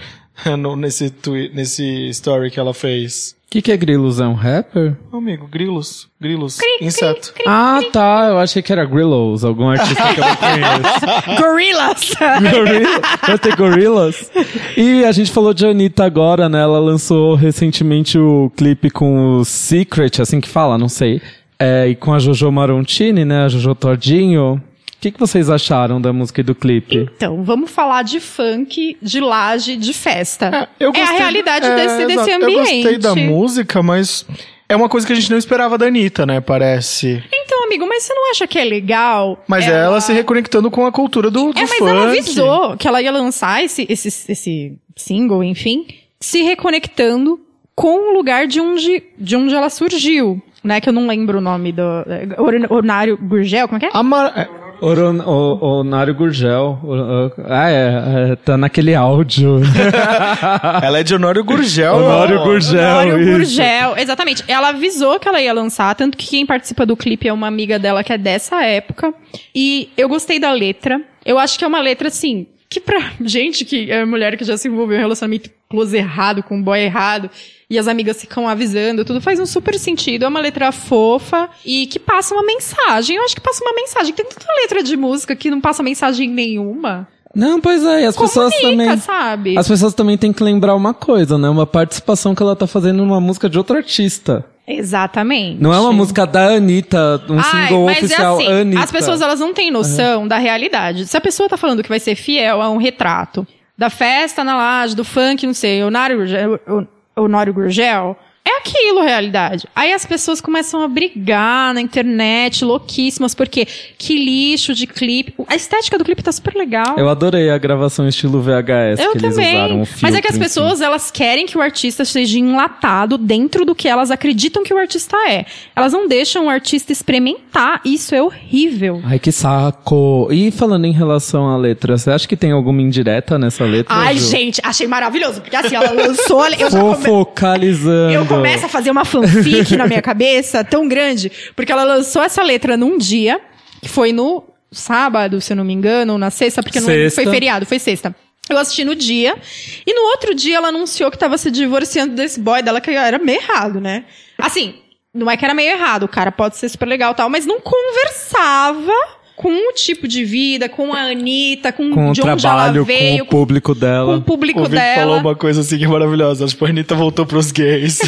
no nesse, twi- nesse story que ela fez. O que, que é Grilos? É um rapper? Meu amigo, grilos, grilos, inseto. Ah, tá. Eu achei que era Grillos, algum artista que eu não conheço. Gorillas! Gorilla? Vai ter Gorillas? E a gente falou de Anitta agora, né? Ela lançou recentemente o clipe com o Secret, assim que fala, não sei. É, e com a Jojo Marontini, né? A Jojo Tordinho. O que, que vocês acharam da música e do clipe? Então, vamos falar de funk, de laje, de festa. É, eu é a gostei- realidade é, desse, desse ambiente. Eu gostei da música, mas é uma coisa que a gente não esperava da Anitta, né, parece. Então, amigo, mas você não acha que é legal? Mas é ela, se reconectando com a cultura do, do É, mas funk. ela avisou que ela ia lançar esse, esse, esse single, enfim, se reconectando com o lugar de onde, de onde ela surgiu. Né, que eu não lembro o nome do. é, Or- Ornário Gurgel, como é que é? Amar- é, Oron, o, Onário Gurgel. O- o- ah, é, é, Tá naquele áudio. ela é de Honório Gurgel. Honório. Gurgel. Ornário isso. Gurgel, exatamente. Ela avisou que ela ia lançar, tanto que quem participa do clipe é uma amiga dela que é dessa época. E eu gostei da letra. Eu acho que é uma letra, assim, que pra gente que é mulher que já se envolveu em um relacionamento close errado, com um boy errado, e as amigas ficam avisando, tudo faz um super sentido. É uma letra fofa e que passa uma mensagem. Eu acho que passa uma mensagem. Tem tanta letra de música que não passa mensagem nenhuma. Não, pois é, e as pessoas Comunica, também. sabe? As pessoas também têm que lembrar uma coisa, né? Uma participação que ela tá fazendo numa música de outro artista. Exatamente. Não é uma música da Anitta, um Ai, single mas oficial é assim, Anitta. as pessoas elas não têm noção da realidade. Se a pessoa tá falando que vai ser fiel a um retrato da festa na laje, do funk, não sei, Gurgel, Honório Gurgel, é aquilo, realidade. Aí as pessoas começam a brigar na internet, louquíssimas, porque que lixo de clipe. A estética do clipe tá super legal. Eu adorei a gravação estilo VHS Eu que eles também. usaram. o Mas é que as pessoas, elas querem que o artista seja enlatado dentro do que elas acreditam que o artista é. Elas não deixam o artista experimentar. Isso é horrível. si. Ai, que saco. E falando em relação à letra, você acha que tem alguma indireta nessa letra? Ai, Ju? gente, achei maravilhoso. Porque assim, ela lançou. Eu, Fofocalizando. eu começo a fazer uma fanfic na minha cabeça tão grande. Porque ela lançou essa letra num dia, que foi no sábado, se eu não me engano, ou na sexta, porque não Sexta. foi feriado, foi sexta. Eu assisti no dia, e no outro dia ela anunciou que tava se divorciando desse boy dela, que era meio errado, né? Assim, não é que era meio errado, o cara pode ser super legal e tal, mas não conversava com o tipo de vida, com a Anitta, com, Com o de onde trabalho, ela veio, com o público com dela. o público O Vic dela. falou uma coisa assim que é maravilhosa. Tipo, a Anitta voltou pros gays.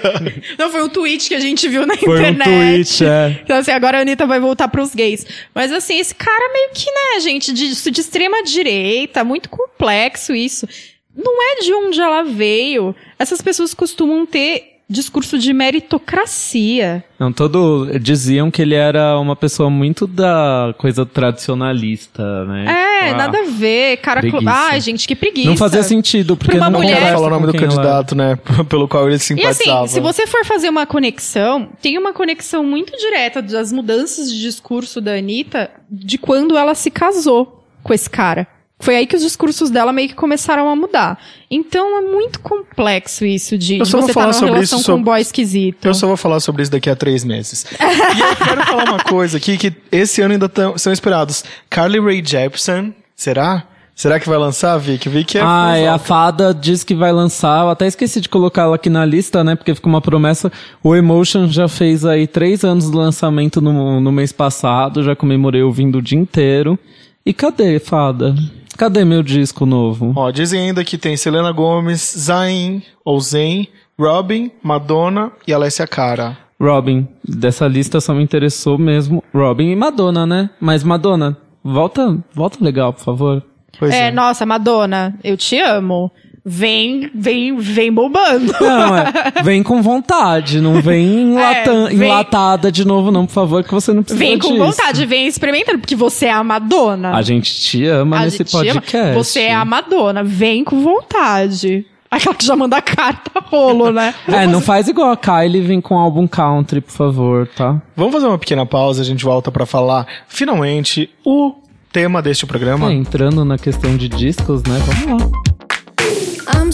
Não, foi um tweet que a gente viu na Foi um internet. tweet, é. Então, assim, agora a Anitta vai voltar pros gays. Mas, assim, esse cara meio que, né, gente, de, de extrema direita, muito complexo isso. Não é de onde ela veio. Essas pessoas costumam ter discurso de meritocracia. Não, todo. Diziam que ele era uma pessoa muito da coisa tradicionalista, né? É, Tipo, ah, nada a ver. Cara, preguiça. ai, gente, que preguiça. Não fazia sentido, porque Pra uma não mulher- falar o nome do quem ela candidato, né? Pelo qual ele E simpatizava. assim, se você for fazer uma conexão, tem uma conexão muito direta das mudanças de discurso da Anitta de quando ela se casou com esse cara. Foi aí que os discursos dela meio que começaram a mudar. Então é muito complexo isso de, Eu de só vou você estar falar numa sobre relação isso com um boy esquisito. Eu só vou falar sobre isso daqui a três meses. e eu quero falar uma coisa aqui, que esse ano ainda tão- são esperados. Carly Rae Jepsen, será? Será que vai lançar, Vic? Vic é Ah, é, a fada diz que vai lançar. Eu até esqueci de colocar ela aqui na lista, né? Porque ficou uma promessa. O Emotion já fez aí três anos do lançamento no, no mês passado. Já comemorei ouvindo o dia inteiro. E cadê, fada? Cadê meu disco novo? Ó, dizem ainda que tem Selena Gomes, Zayn ou Zayn, Robin, Madonna e Alessia Cara. Robin. Dessa lista só me interessou mesmo Robin e Madonna, né? Mas Madonna, volta, volta legal, por favor. Pois É, é. nossa, Madonna, eu te amo. Vem, vem, vem bombando. Não, é, vem com vontade, não vem enlatan- É, vem- enlatada de novo, não, por favor, que você não precisa Vem com disso. vontade, vem experimentando, porque você é a Madonna. A gente te ama A nesse gente ama. podcast. Você é a Madonna, vem com vontade. Aquela que já manda carta rolo, né? É, não faz igual a Kylie, vem com álbum country, por favor, tá? Vamos fazer uma pequena pausa, a gente volta pra falar finalmente o tema deste programa. É, entrando na questão de discos, né? Vamos lá.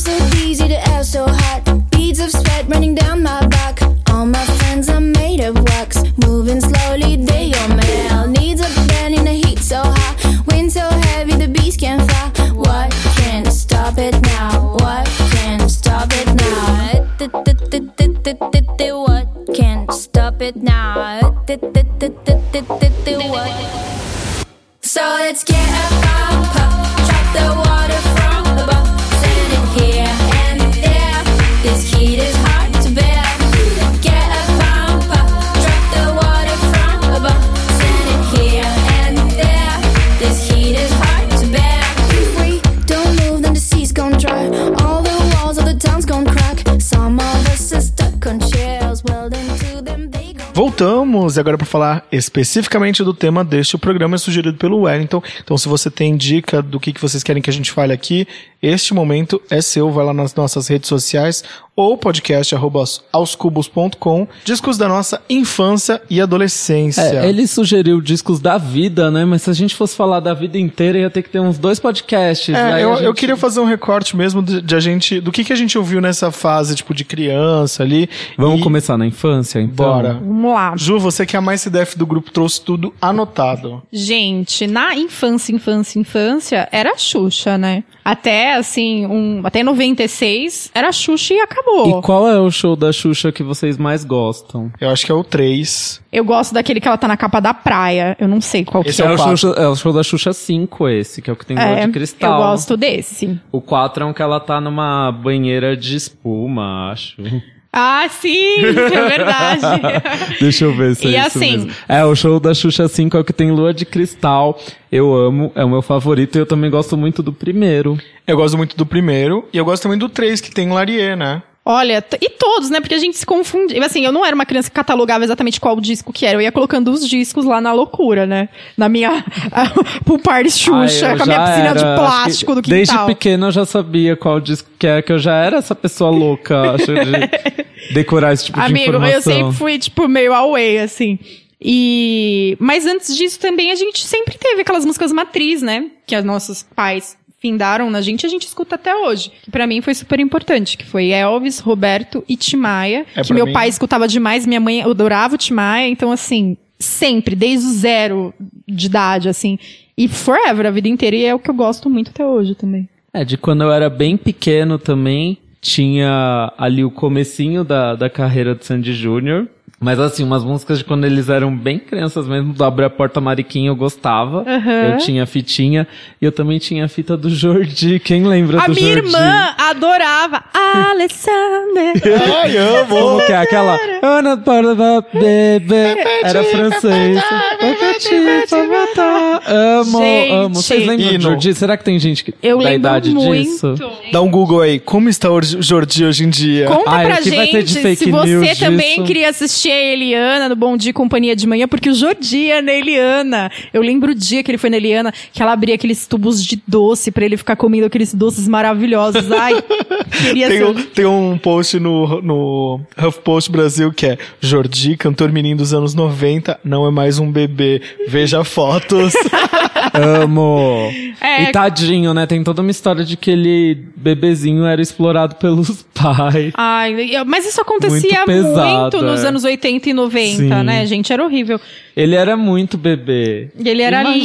So easy to air so hot. Beads of sweat running down my back. All my friends are made of wax. Moving slowly, they all male. Needs a in the heat so hot. Wind so heavy, the beast can't fly. What can stop it now? What can stop it now? What can stop it now? What? So let's get up, up, up, drop the Voltamos agora para falar especificamente do tema deste programa sugerido pelo Wellington. Então, se você tem dica do que, que vocês querem que a gente fale aqui, este momento é seu. Vai lá nas nossas redes sociais ou podcast arroba aoscubos.com. Discos da nossa infância e adolescência. É, ele sugeriu discos da vida, né? Mas se a gente fosse falar da vida inteira, ia ter que ter uns dois podcasts. É, Aí eu, gente- eu queria fazer um recorte mesmo de, de a gente, do que, que a gente ouviu nessa fase, tipo, de criança ali. Vamos E- começar na infância, então? Bora. Vamos lá. Ju, você que é a mais CDF do grupo, trouxe tudo anotado. Gente, na infância, infância, infância, era Xuxa, né? Até, assim, um, até 96, era Xuxa e acabou. E qual é o show da Xuxa que vocês mais gostam? Eu acho que é o 3. Eu gosto daquele que ela tá na capa da praia. Eu não sei qual que Esse é. é o. Xuxa- é o show da Xuxa 5 esse, que é o que tem lua É, de cristal. eu gosto desse. O 4 é um que ela tá numa banheira de espuma, acho. Ah, sim, é verdade. Deixa eu ver se E é isso assim- mesmo. É, o show da Xuxa 5 é o que tem lua de cristal. Eu amo, é o meu favorito e eu também gosto muito do primeiro. Eu gosto muito do primeiro. E eu gosto também do 3, que tem Larier, né? Olha, e todos, né? Porque a gente se confunde. Assim, eu não era uma criança que catalogava exatamente qual disco que era. Eu ia colocando os discos lá na loucura, né? Na minha pool party Xuxa, Ah, eu com a minha piscina de era, plástico acho do que Desde quintal. pequeno eu já sabia qual disco que é, que eu já era essa pessoa louca, acho, de decorar esse tipo de Amigo, informação. eu sempre fui, tipo, meio away, assim. E... Mas antes disso também a gente sempre teve aquelas músicas matriz, né? Que os nossos pais findaram na gente, a gente escuta até hoje. Que pra mim foi super importante, que foi Elvis, Roberto e Timaya. É, que meu mim- pai escutava demais, minha mãe adorava o Timaya. Então, assim, sempre, desde o zero de idade, assim. E forever, a vida inteira. E é o que eu gosto muito até hoje também. É, de quando eu era bem pequeno também, tinha ali o comecinho da, da carreira do Sandy Júnior. Mas assim, umas músicas de quando eles eram bem crianças mesmo, do Abre a Porta Mariquinha eu gostava. Aham. Eu tinha a fitinha. E eu também tinha a fita do Jordi. Quem lembra A do minha Jordi? irmã adorava Alessandra. Ai, amo! Como que é aquela? Ana bebê. Era francês. Amo, Gente. amo. Vocês lembram do. Jordi? Será que tem gente que Eu da lembro idade muito. disso? Dá um Google aí. Como está o Jordi hoje em dia? Conta Ai, pra aqui vai ter de gente fake se você news também disso. queria assistir a Eliana no Bom Dia e Companhia de Manhã, porque o Jordi é na Eliana. Eu lembro o dia que ele foi na Eliana, que ela abria aqueles tubos de doce pra ele ficar comendo aqueles doces maravilhosos. Ai, queria Tem ser... um, tem um post no, no HuffPost Brasil que é Jordi, cantor menino dos anos 90, não é mais um bebê. Veja fotos. Amo! É. E tadinho, né? Tem toda uma história de que ele bebezinho era explorado pelos pais. Ai, mas isso acontecia Muito pesado, muito nos é. anos 80 e 90, Sim. né, gente? Era horrível. Ele era muito bebê. E Ele era Imagina,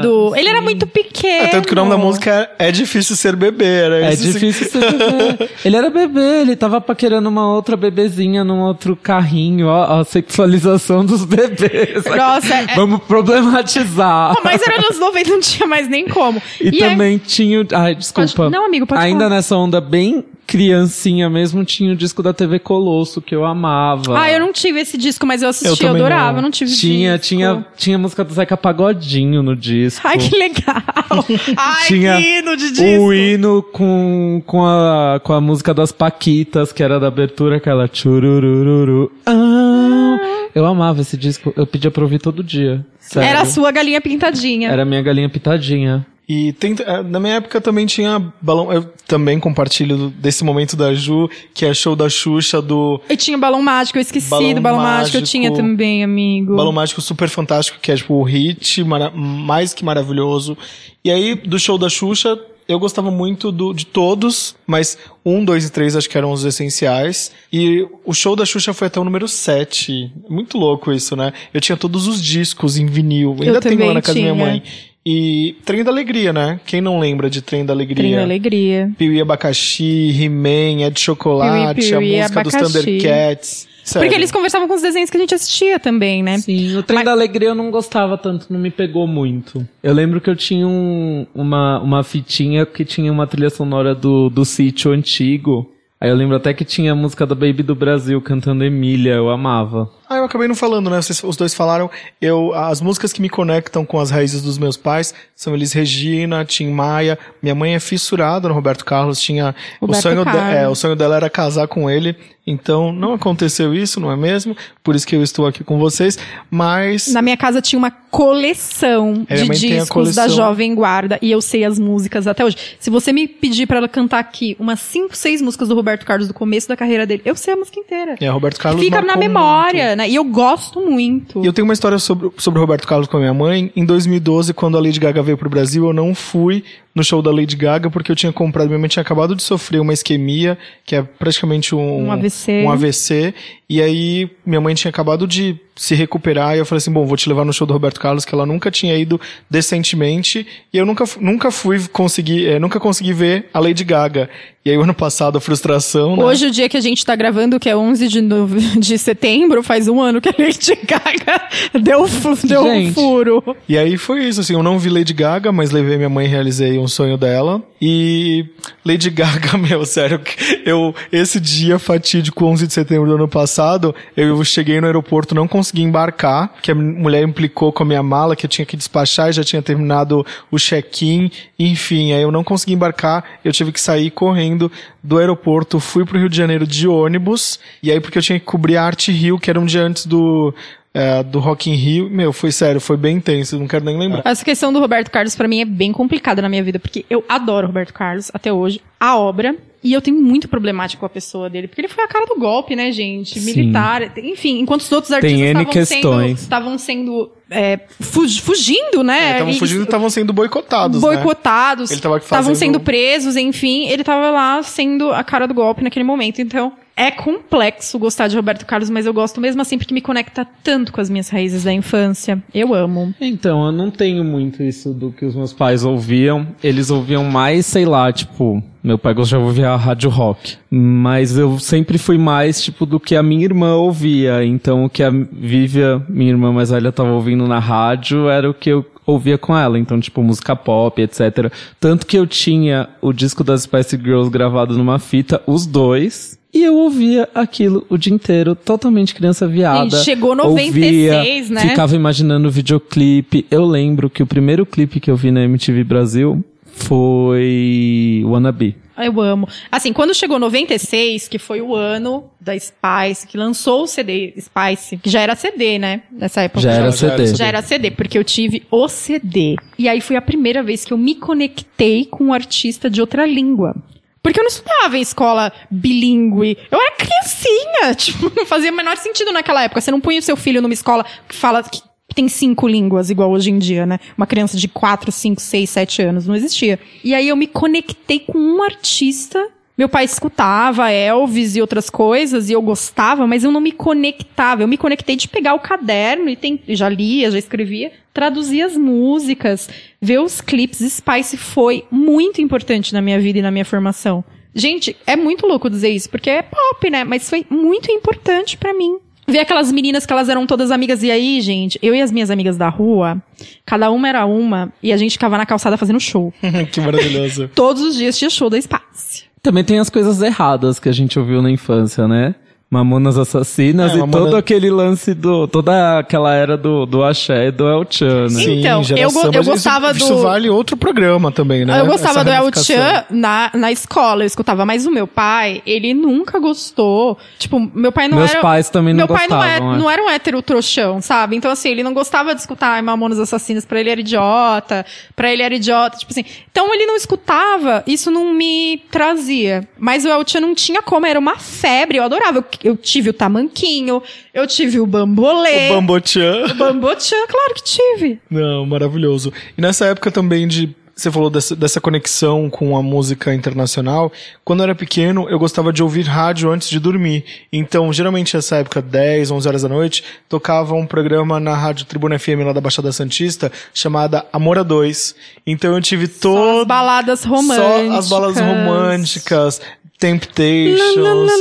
lindo. Ele era sim. muito pequeno. É, tanto que o nome da música é, é Difícil Ser Bebê. Era É isso, assim. difícil ser bebê. Ele era bebê, ele tava paquerando uma outra bebezinha num outro carrinho. Ó, a sexualização dos bebês. Nossa, é- Vamos problematizar. Mas era nos 90, não tinha mais nem como. E, aí- também tinha. Ai, desculpa. Pode- não, amigo, pode Ainda falar. nessa onda bem criancinha mesmo, tinha o disco da TV Colosso, que eu amava. Ah, eu não tive esse disco, mas eu assisti, Eu eu, adorava, não. não tive Tinha, disco. tinha, tinha música do Zeca Pagodinho no disco. Ai, que legal. Ai, Tinha que hino de disco. O hino com, com, a, com a música das Paquitas, que era da abertura, aquela chururururu. Ah, eu amava esse disco, eu pedia pra ouvir todo dia. Sério. Era a sua galinha pintadinha. Era a minha galinha pitadinha. E tem, eh, na minha época também tinha balão. Eu também compartilho desse momento da Ju, que é show da Xuxa, do E tinha balão mágico, eu esqueci Balão do balão mágico. Eu mágico. tinha também, amigo. Balão Mágico Super Fantástico, que é tipo o hit mais que maravilhoso. E aí, do show da Xuxa, eu gostava muito do, de todos, mas um, dois e três acho que eram os essenciais. E o show da Xuxa foi até o número 7. Muito louco isso, né? Eu tinha todos os discos em vinil. Ainda tenho lá na casa da minha tinha. mãe. E Trem da Alegria, né? Quem não lembra de Trem da Alegria? Trem da alegria. Piuí e Abacaxi, He-Man, Ed Chocolate, Piuí, Piuí, a música dos Abacaxi. Thundercats. Sério. Porque eles conversavam com os desenhos que a gente assistia também, né? Sim, o Trem Mas- da Alegria eu não gostava tanto, não me pegou muito. Eu lembro que eu tinha um- uma, uma fitinha que tinha uma trilha sonora do, do sítio antigo. Aí eu lembro até que tinha a música da Baby do Brasil cantando Emília, eu amava. Ah, eu acabei não falando, né? Vocês, os dois falaram. Eu, as músicas que me conectam com as raízes dos meus pais são Elis Regina, Tim Maia. Minha mãe é fissurada no Roberto Carlos. Tinha Roberto o sonho, de- é, o sonho dela era casar com ele. Então não aconteceu isso, não é mesmo? Por isso que eu estou aqui com vocês. Mas Na minha casa tinha uma coleção É, de discos da coleção. Jovem Guarda e eu sei as músicas até hoje. Se você me pedir pra ela cantar aqui umas 5, 6 músicas do Roberto Carlos do começo da carreira dele, eu sei a música inteira. é, Roberto Carlos Fica na memória, né? E eu gosto muito. E eu tenho uma história sobre, sobre o Roberto Carlos com a minha mãe. Em 2012, quando a Lady Gaga veio pro Brasil, eu não fui no show da Lady Gaga porque eu tinha comprado. Minha mãe tinha acabado de sofrer uma isquemia, que é praticamente um, Um AVC. Um AVC. E aí, minha mãe tinha acabado de se recuperar. E eu falei assim: bom, vou te levar no show do Roberto Carlos, que ela nunca tinha ido decentemente. E eu nunca, nunca fui conseguir, eh, nunca consegui ver a Lady Gaga. E aí, o ano passado, a frustração. né? Hoje, o dia que a gente tá gravando, que é 11 de, nove- de setembro, faz um ano que a Lady Gaga deu, deu um furo. E aí foi isso, assim, eu não vi Lady Gaga, mas levei minha mãe e realizei um sonho dela. E Lady Gaga, meu, sério, eu, esse dia fatídico, 11 de setembro do ano passado, eu cheguei no aeroporto, não consegui embarcar, que a mulher implicou com a minha mala, que eu tinha que despachar e já tinha terminado o check-in, enfim, aí eu não consegui embarcar, eu tive que sair correndo do aeroporto, fui pro Rio de Janeiro de ônibus, e aí porque eu tinha que cobrir a Arte Rio, que era um dia antes do, é, do Rock in Rio, meu, foi sério, foi bem intenso, não quero nem lembrar. Essa questão do Roberto Carlos, pra mim, é bem complicada na minha vida, porque eu adoro o Roberto Carlos até hoje, a obra, e eu tenho muito problemático com a pessoa dele, porque ele foi a cara do golpe, né, gente? Sim. Militar, enfim, enquanto os outros artistas estavam sendo, estavam sendo é, fugi- fugindo, né? Estavam E- fugindo e estavam sendo boicotados, né? boicotados, Ele tava estavam fazendo- sendo presos, enfim, ele tava lá sendo a cara do golpe naquele momento. Então, é complexo gostar de Roberto Carlos, mas eu gosto mesmo assim porque me conecta tanto com as minhas raízes da infância. Eu amo. Então, eu não tenho muito isso do que os meus pais ouviam. Eles ouviam mais, sei lá, tipo, meu pai gostava de ouvir a rádio rock. Mas eu sempre fui mais, tipo, do que a minha irmã ouvia. Então, o que a Vívia, minha irmã mais velha, tava ouvindo na rádio era o que eu ouvia com ela. Então, tipo, música pop, etc. Tanto que eu tinha o disco das Spice Girls gravado numa fita, os dois. E eu ouvia aquilo o dia inteiro, totalmente criança viada. Gente, chegou Ouvia, 96, né? Ficava imaginando o videoclipe. Eu lembro que o primeiro clipe que eu vi na MTV Brasil foi Wannabe. Eu amo. Assim, quando chegou 96, que foi o ano da Spice, que lançou o CD Spice, que já era CD, né? Nessa época. Já era já era CD. CD. Já era CD, porque eu tive o CD. E aí foi a primeira vez que eu me conectei com um artista de outra língua. Porque eu não estudava em escola bilíngue. Eu era criancinha. Tipo, não fazia o menor sentido naquela época. Você não punha o seu filho numa escola que fala que tem cinco línguas, igual hoje em dia, né? Uma criança de 4, 5, 6, 7 anos. Não existia. E aí eu me conectei com um artista. Meu pai escutava Elvis e outras coisas, e eu gostava, mas eu não me conectava. Eu me conectei de pegar o caderno e tem, já lia, já escrevia, traduzir as músicas, ver os clipes. Spice foi muito importante na minha vida e na minha formação. Gente, é muito louco dizer isso, porque é pop, né? Mas foi muito importante pra mim. Ver aquelas meninas que elas eram todas amigas. E aí, gente, eu e as minhas amigas da rua, cada uma era uma, e a gente ficava na calçada fazendo show. que maravilhoso. Todos os dias tinha show da Spice. Também tem as coisas erradas que a gente ouviu na infância, né? Mamonas Assassinas É, e Mamona- todo aquele lance do. toda aquela era do, do axé e do El Chan, né? Sim. Então, geração, eu go- eu isso- gostava Isso do- vale outro programa também, né? eu gostava Essa do El. Chan na, na escola, eu escutava, mas o meu pai, ele nunca gostou. Tipo, meu pai não Meus era. pais também não Meu pai não, é, gostavam, é. não era um hétero trouxão, sabe? Então, assim, ele não gostava de escutar Mamonas Assassinas, pra ele era idiota, pra ele era idiota, tipo assim. Então, ele não escutava, isso não me trazia. Mas o El Chan não tinha como, era uma febre, eu adorava. Eu, eu tive o tamanquinho, eu tive o bambolê. O Bambochan. O Bambochan, claro que tive. Não, maravilhoso. E nessa época também de. Você falou dessa, dessa conexão com a música internacional. Quando eu era pequeno, eu gostava de ouvir rádio antes de dormir. Então, geralmente nessa época, 10, 11 horas da noite, tocava um programa na Rádio Tribuna FM lá da Baixada Santista, chamada Amor a Dois. Então eu tive Só todo. as baladas românticas. Só as baladas românticas, Temptations,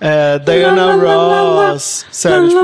é, Diana Ross, sério, tipo...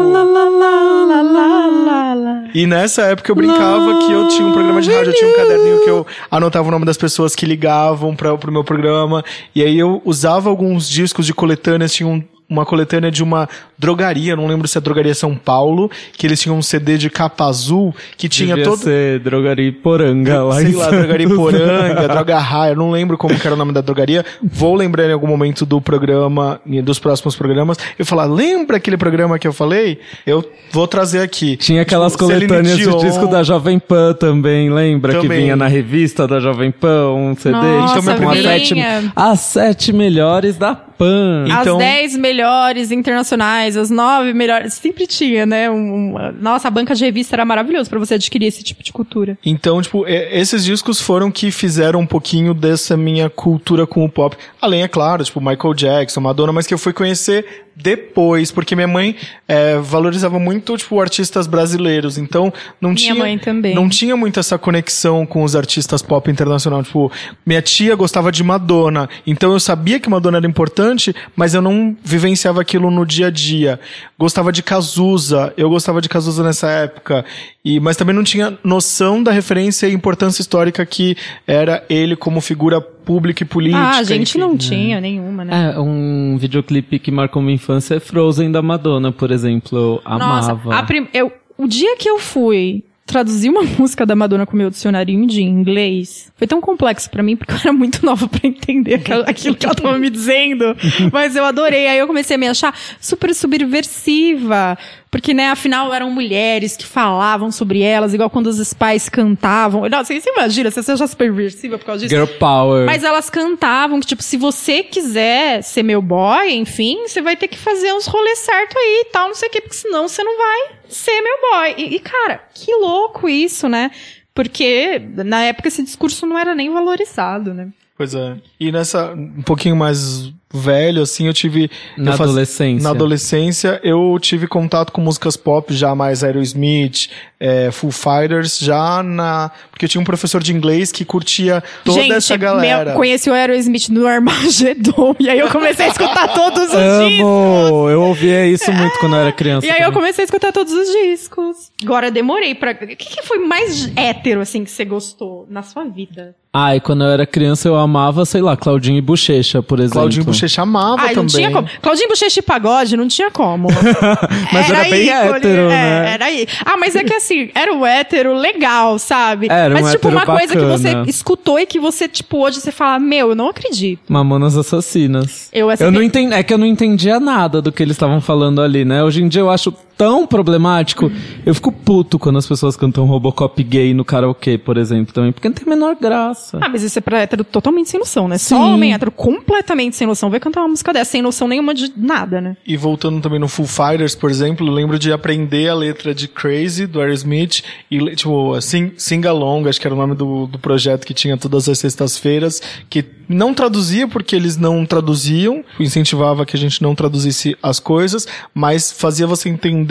E nessa época eu brincava que eu tinha um programa de rádio, eu tinha um caderninho que eu anotava o nome das pessoas que ligavam para pro meu programa, e aí eu usava alguns discos de coletâneas, tinha um- uma coletânea de uma drogaria, não lembro se é Drogaria São Paulo, que eles tinham um CD de capa azul que tinha Devia todo ser drogaria poranga lá sei em lá, drogaria Poranga, droga raia, não lembro como que era o nome da drogaria. Vou lembrar em algum momento do programa, dos próximos programas. Eu falar, lembra aquele programa que eu falei? Eu vou trazer aqui. Tinha aquelas Tipo, coletâneas de disco da Jovem Pan também, lembra? Que Também. vinha na revista da Jovem Pan, um CD Nossa, tipo, com as vinha. sete, as sete melhores da Pan. Então- As 10 melhores internacionais, as 9 melhores. Sempre tinha, né? Um, um- nossa, a banca de revista era maravilhoso pra você adquirir esse tipo de cultura. Então, tipo, e- esses discos foram que fizeram um pouquinho dessa minha cultura com o pop. Além, é claro, tipo, Michael Jackson, Madonna, mas que eu fui conhecer depois, porque minha mãe é, valorizava muito, tipo, artistas brasileiros. Então, não Minha tinha... mãe também. Não tinha muito essa conexão com os artistas pop internacional. Tipo, minha tia gostava de Madonna, então eu sabia que Madonna era importante, mas eu não vivenciava aquilo no dia a dia. Gostava de Cazuza, eu gostava de Cazuza nessa época, e mas também não tinha noção da referência e importância histórica que era ele como figura pública e política. ah, a gente enfim. não tinha nenhuma, né? É, um videoclipe que marcou minha infância é Frozen da Madonna, por exemplo. Eu Nossa, amava. a prim- eu, o dia que eu fui traduzir uma música da Madonna com o meu dicionarinho de inglês foi tão complexo pra mim, porque eu era muito nova pra entender aquilo que ela tava me dizendo. Mas eu adorei. Aí eu comecei a me achar super subversiva. Porque, né, afinal eram mulheres que falavam sobre elas, igual quando os pais cantavam. Nossa, você imagina, você seja subversiva por causa disso? Girl Power. Mas elas cantavam que, tipo, se você quiser ser meu boy, enfim, você vai ter que fazer uns rolês certo aí e tal, não sei o quê, porque senão você não vai ser meu boy. E, e, cara, que louco isso, né? Porque na época esse discurso não era nem valorizado, né? Pois é. E nessa, um pouquinho mais velho, assim, eu tive... Na eu faz- adolescência. Na adolescência, eu tive contato com músicas pop, já mais Aerosmith, é, Full Fighters, já na... Porque eu tinha um professor de inglês que curtia toda Gente, essa galera. meu- conheci o Aerosmith no Armagedon, e aí eu comecei a escutar todos os discos. Amo! Eu ouvia isso muito quando eu era criança. E aí eu também. comecei a escutar todos os discos. Agora demorei pra. O que, que foi mais hétero, assim, que você gostou na sua vida? Ai, quando eu era criança eu amava, sei lá, Claudinho e Bochecha, por exemplo. Claudinho Bochecha amava Ai, não também. tinha como. Claudinho Bochecha e Pagode, não tinha como. Mas era bem hétero, é, né? Era aí. Ah, mas é que assim, era o hétero legal, sabe? Era um mas tipo, hétero uma coisa que você escutou e que você, tipo, hoje você fala, meu, eu não acredito. Mamonas Assassinas. Eu, eu que- não entendi, é que eu não entendia nada do que eles estavam falando ali, né? Hoje em dia eu acho tão problemático. Eu fico puto quando as pessoas cantam Robocop gay no karaokê, por exemplo, também, porque não tem a menor graça. Ah, mas isso é pra hétero totalmente sem noção, né? Só Sim. homem hétero completamente sem noção vai cantar uma música dessa, sem noção nenhuma de nada, né? E voltando também no Full Fighters, por exemplo, eu lembro de aprender a letra de Crazy, do Aerosmith, e, tipo, sing, sing Along, acho que era o nome do, do projeto que tinha todas as sextas-feiras, que não traduzia porque eles não traduziam, incentivava que a gente não traduzisse as coisas, mas fazia você entender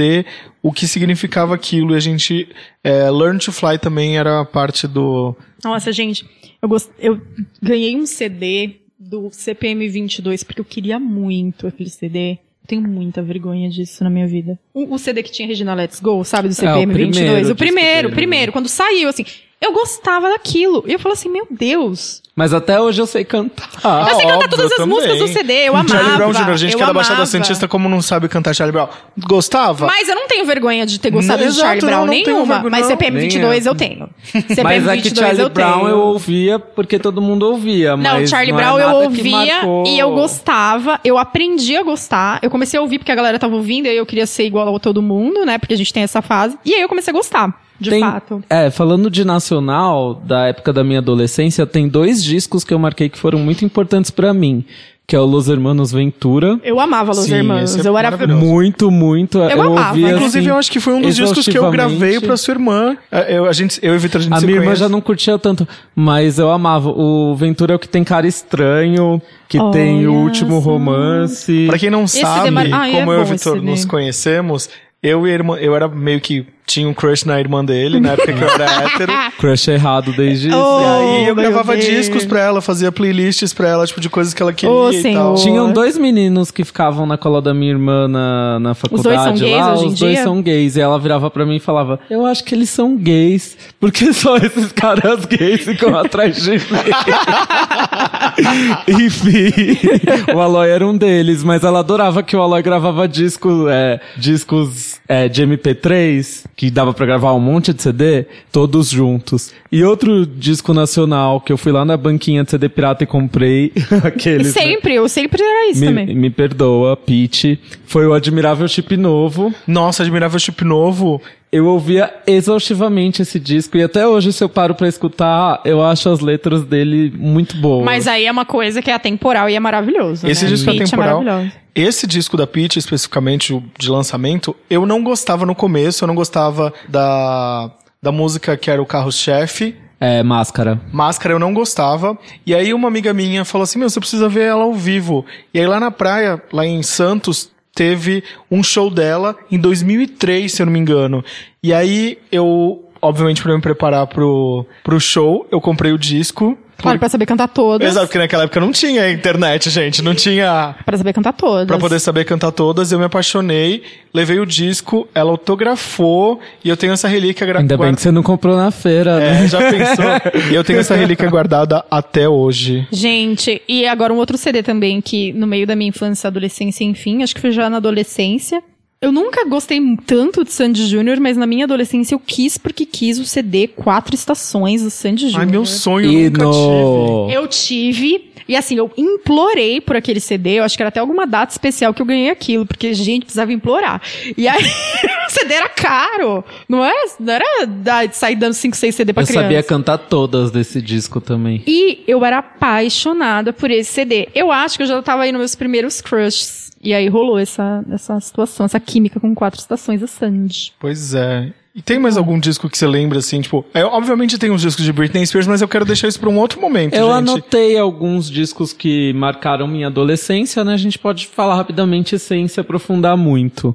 o que significava aquilo, e a gente, é, Learn to Fly também era parte do... Nossa, gente, eu, gost... eu ganhei um CD do CPM 22 porque eu queria muito aquele CD. Eu tenho muita vergonha disso na minha vida. O, o CD que tinha Regina Let's Go, sabe, do CPM É, o primeiro 22? O primeiro, o primeiro, quando saiu, assim, eu gostava daquilo. E eu falo assim, meu Deus. Mas até hoje eu sei cantar. Eu sei cantar óbvio, todas as também. músicas do CD, eu amava. Charlie Brown Jr., a gente eu que é da Baixada. Santista, como não sabe cantar Charlie Brown? Gostava? Mas eu não tenho vergonha de ter gostado Não, de Charlie Brown não, não nenhuma. vergonha, mas. CPM Nem 22 eu. eu tenho. CPM Mas é que 22 Charlie eu Brown tenho. eu ouvia porque todo mundo ouvia. Não, mas Charlie não é Brown eu ouvia e eu gostava, eu aprendi a gostar. Eu comecei a ouvir porque a galera tava ouvindo e aí eu queria ser igual a todo mundo, né? Porque a gente tem essa fase. E aí eu comecei a gostar, de Tem- fato. É, falando de nacional, da época da minha adolescência, tem dois discos que eu marquei que foram muito importantes pra mim, que é o Los Hermanos Ventura. Eu amava Los Sim, Hermanos. esse é eu era. Muito, muito. Eu, amava. ouvia, Inclusive, assim, eu acho que foi um dos discos que eu gravei pra sua irmã. É, Eu, a gente, eu e Vitor, a gente A se minha irmã conhece. já não curtia tanto, mas eu amava. O Ventura é o que tem cara estranho, que Olha tem o último romance. Pra quem não sabe, demar- Ah, é como eu e o Vitor esse nos conhecemos, eu e a irmã, eu era meio que tinha um crush na irmã dele, na época que eu era hétero. Crush errado desde Oh, E aí eu gravava Deus. discos pra ela, fazia playlists pra ela, tipo, de coisas que ela queria Ô, e tal. Tinham dois meninos que ficavam na cola da minha irmã na, na faculdade. dois são gays lá, hoje em Os dois dia? são gays. E ela virava pra mim e falava: Eu acho que eles são gays, porque só esses caras gays ficam atrás de mim. Enfim, o Aloy era um deles, mas ela adorava que o Aloy gravava disco, é, discos é, de MP3, que dava pra gravar um monte de CD, todos juntos. E outro disco nacional que eu fui lá na banquinha de CD pirata e comprei, aqueles. né? Sempre, eu sempre era isso Me, também. me perdoa, Pete. Foi o Admirável Chip Novo. Nossa, admirava o chip novo. Eu ouvia exaustivamente esse disco e até hoje, se eu paro pra escutar, eu acho as letras dele muito boas. Mas aí é uma coisa que é atemporal e é maravilhoso. Esse né? disco é Pitch temporal. maravilhoso. Esse disco da Peach, especificamente o de lançamento, eu não gostava no começo, eu não gostava da, da música que era o carro-chefe. É, Máscara. Máscara eu não gostava. E aí uma amiga minha falou assim: Meu, você precisa ver ela ao vivo. E aí lá na praia, lá em Santos, teve um show dela em 2003, se eu não me engano. E aí eu, obviamente, pra me preparar pro, pro show, eu comprei o disco. Claro, pra saber cantar todas. Exato, porque naquela época não tinha internet, gente. Não tinha. Pra saber cantar todas. Pra poder saber cantar todas, eu me apaixonei, levei o disco, ela autografou e eu tenho essa relíquia gra- Ainda bem que você não comprou na feira, né? É, já pensou? e eu tenho essa relíquia guardada até hoje. Gente, e agora um outro CD também que no meio da minha infância, adolescência, enfim, acho que foi já na adolescência. Eu nunca gostei tanto de Sandy Júnior, mas na minha adolescência eu quis porque quis o CD Quatro Estações do Sandy Júnior. Ai, meu sonho, eu E nunca tive. no... Eu tive, e assim, eu implorei por aquele CD, eu acho que era até alguma data especial que eu ganhei aquilo, porque, gente, precisava implorar. E aí, o CD era caro, não é? Não era sair dando 5, 6 CD pra Eu criança. sabia cantar todas desse disco também. E eu era apaixonada por esse CD. Eu acho que eu já tava aí nos meus primeiros crushes. E aí rolou essa, essa situação, essa química com quatro estações da Sandy. Pois é. E tem mais algum disco que você lembra, assim, tipo... É, obviamente tem uns discos de Britney Spears, mas eu quero deixar isso pra um outro momento, Eu gente. anotei alguns discos que marcaram minha adolescência, né? A gente pode falar rapidamente sem se aprofundar muito.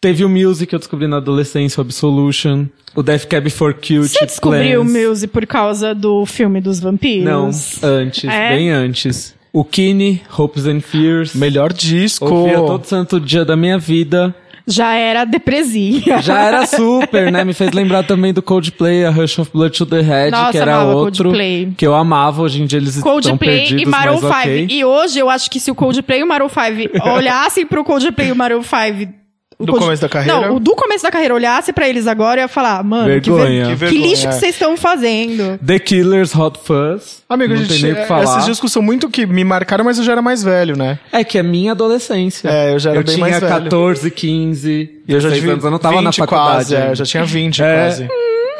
Teve o Music que eu descobri na adolescência, o Absolution. O Death Cab for Cute. Você descobriu o Plans. Muse por causa do filme dos vampiros? Não, antes, É? bem antes. O Kine, Hopes and Fears. Melhor disco. Ouvia todo santo dia da minha vida. Já era depresinha. Já era super, né? Me fez lembrar também do Coldplay, a Rush of Blood to the Head, Nossa, que era amava outro Coldplay. que eu amava. Hoje em dia eles estão Coldplay perdidos, e Maroon mas 5. ok. E hoje eu acho que se o Coldplay e o Maroon 5 olhassem pro Coldplay e o Maroon 5 o Do começo da carreira? Não, o do começo da carreira olhasse pra eles agora e ia falar, mano, que, Vergonha. ver- Que que vergonha, lixo é. que vocês estão fazendo. The Killers Hot Fuzz. Amigo, não a gente, tem nem que é, falar. esses discos são muito que me marcaram, mas eu já era mais velho, né? É que é minha adolescência. É, eu já era bem tinha mais velho. 14, 15. E eu já 16 tive anos, eu não tava na 20 faculdade. quase, é, eu já tinha 20 É. quase. Hum,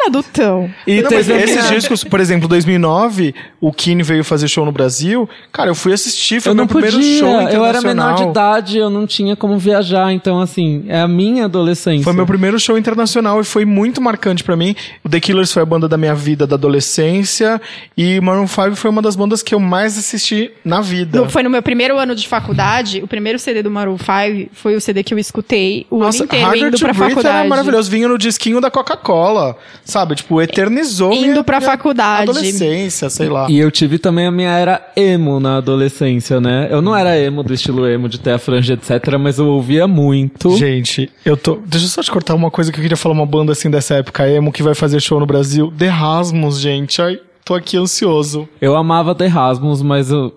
adultão. E Não, mas teve a esses discos, por exemplo, 2009, o Kine veio fazer show no Brasil. Cara, eu fui assistir, foi Eu o meu não primeiro podia, show eu internacional. era menor de idade, eu não tinha como viajar, então assim, é a minha adolescência. Foi meu primeiro show internacional e foi muito marcante pra mim. O The Killers foi a banda da minha vida da adolescência e Maroon 5 foi uma das bandas que eu mais assisti na vida. No- foi no meu primeiro ano de faculdade, o primeiro CD do Maroon 5 foi o CD que eu escutei o Nossa, ano inteiro Harder indo pra faculdade. era maravilhoso. Vinha no disquinho da Coca-Cola, sabe? Tipo, eternizou Indo minha, pra minha faculdade. adolescência, sei lá. E eu tive também a minha era emo na adolescência, né? Eu não era emo do estilo emo, de ter a franja, etc, mas eu ouvia muito. Gente, eu tô. Deixa eu só te cortar uma coisa que eu queria falar, uma banda assim dessa época emo que vai fazer show no Brasil. The Rasmus, gente. Ai, tô aqui ansioso. Eu amava The Rasmus, mas eu,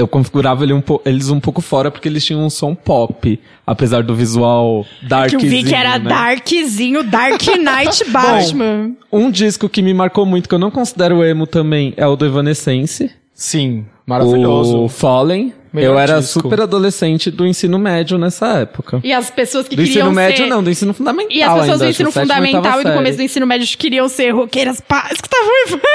eu configurava ele um po- eles um pouco fora porque eles tinham um som pop, apesar do visual Que darkzinho, eu vi que era né? darkzinho, Dark Knight Batman. Um disco que me marcou muito, que eu não considero emo também, é o do Evanescence. Sim, maravilhoso. O Fallen. Melhor eu era disco. super adolescente do ensino médio nessa época. E as pessoas que Do queriam ensino médio, ser... não, do ensino fundamental. E as pessoas ainda, do ensino fundamental e do começo do ensino médio queriam ser roqueiras pá, escutavam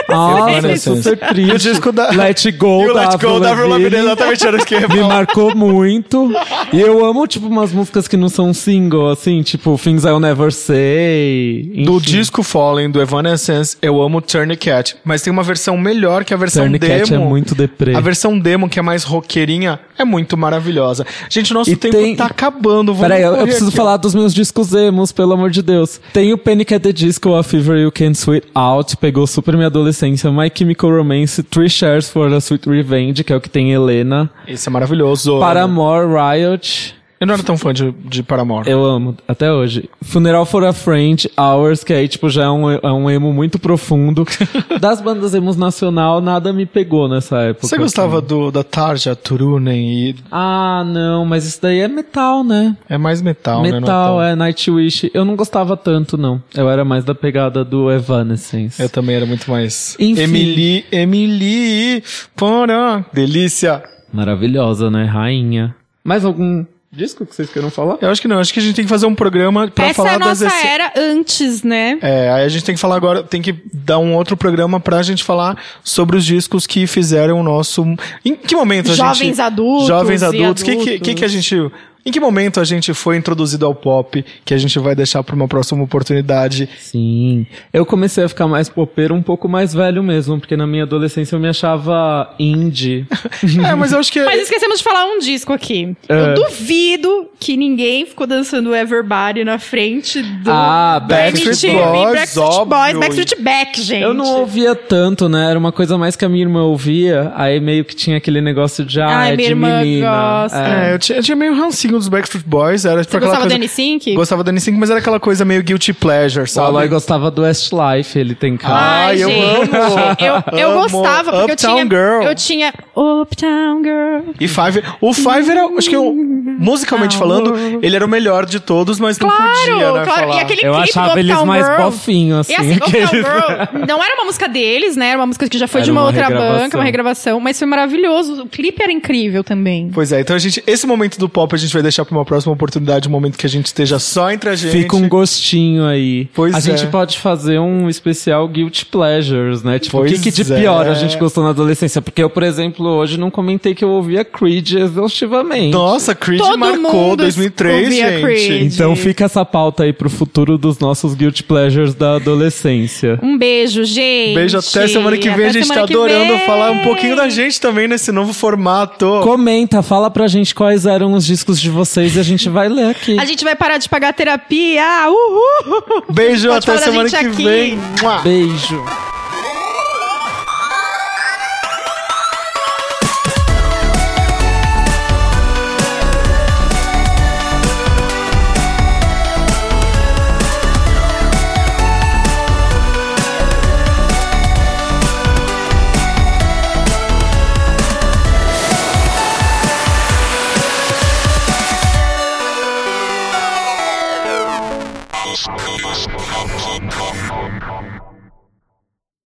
Nossa, Evanescence. super triste. E o disco da- Let It Go E o da Let Go da Avril exatamente era isso que eu ia Me marcou muito. E eu amo, tipo, umas músicas que não são single, assim, tipo Things I'll Never Say. Do enfim. disco Fallen, do Evanescence, eu amo Tourniquet. Mas tem uma versão melhor que a versão Tourniquet demo. é muito deprê. A versão demo, que é mais roqueirinha, é muito maravilhosa. Gente, nosso E tempo tem- tá acabando. Vamos Peraí, eu, eu preciso aqui, falar dos meus discos emos, pelo amor de Deus. Tem o Panic at the Disco, A Fever You Can't Sweet Out, pegou super minha adolescência. My Chemical Romance, Three Shares for a Sweet Revenge, que é o que tem Helena. Esse é maravilhoso. Paramore, Riot, Eu não era tão fã de, de Paramore. eu amo, até hoje. Funeral for a Friend, Hours, que aí, tipo, já é um, é um emo muito profundo. das bandas emos nacional, nada me pegou nessa época. Você gostava assim. do, da Tarja, Turunen e... Ah, não, mas isso daí é metal, né? É mais metal, né? Não Metal, tão- é, Nightwish. Eu não gostava tanto, não. Eu era mais da pegada do Evanescence. Eu também era muito mais... Enfim. Emily, Emily, porã. Delícia. Maravilhosa, né? Rainha. Mais algum disco que vocês queiram falar? Eu acho que não, acho que a gente tem que fazer um programa pra Essa falar é a das nossa esse- era antes, né? É, aí a gente tem que falar agora, tem que dar um outro programa pra gente falar sobre os discos que fizeram o nosso. Em que momento a Jovens gente. adultos Jovens adultos. O que, que, que, que a gente. Em que momento a gente foi introduzido ao pop que a gente vai deixar pra uma próxima oportunidade? Sim. Eu comecei a ficar mais popeiro um pouco mais velho mesmo, porque na minha adolescência eu me achava indie. é, mas eu acho que. Mas esquecemos de falar um disco aqui. É. Eu duvido que ninguém ficou dançando Everbody na frente do Ah, Backstreet Boys, Backstreet Boys. Backstreet Back, gente. Eu não ouvia tanto, né? Era uma coisa mais que a minha irmã ouvia. Aí meio que tinha aquele negócio de, ah, Ai, é minha de irmã menina. gosta. É. É, eu tinha, eu tinha meio rancinho dos Backstreet Boys. Era tipo Você aquela gostava coisa. do N5? Gostava do N5, mas era aquela coisa meio guilty pleasure, O sabe? Aloy gostava do Westlife, ele tem cara. Ai, eu amo. Eu, eu Amo. gostava, porque eu Uptown tinha. Girl. Eu tinha Uptown Girl. E Five. O Five era, acho que eu, musicalmente falando, ele era o melhor de todos, mas não Claro, podia, né? claro. falar. E aquele Eu clipe achava do eles Uptown mais Girl. bofinhos, assim. E assim, Uptown aqueles- Girl não era uma música deles, né? Era uma música que já foi Era de uma, uma outra regravação. banca, uma regravação, mas foi maravilhoso. O clipe era incrível também. Pois é, então a gente. Esse momento do pop a gente vai deixar pra uma próxima oportunidade, um momento que a gente esteja só entre a gente. Fica um gostinho aí. Pois a é. gente pode fazer um especial Guilty Pleasures, né? Tipo, o que, Pois que de é. pior a gente gostou na adolescência? Porque eu, por exemplo, hoje não comentei que eu ouvia Creed exaustivamente. Nossa, Creed Todo marcou mundo 2003, ouvia gente. Creed. Então fica essa pauta aí pro futuro dos nossos Guilty Pleasures da adolescência. Um beijo, gente. Beijo até semana que vem. Até a gente tá adorando vem. falar um pouquinho da gente também nesse novo formato. Comenta, fala pra gente quais eram os discos de vocês e a gente vai ler aqui. A gente vai parar de pagar terapia. Uhul! Beijo, Pode até semana que aqui. vem. Beijo.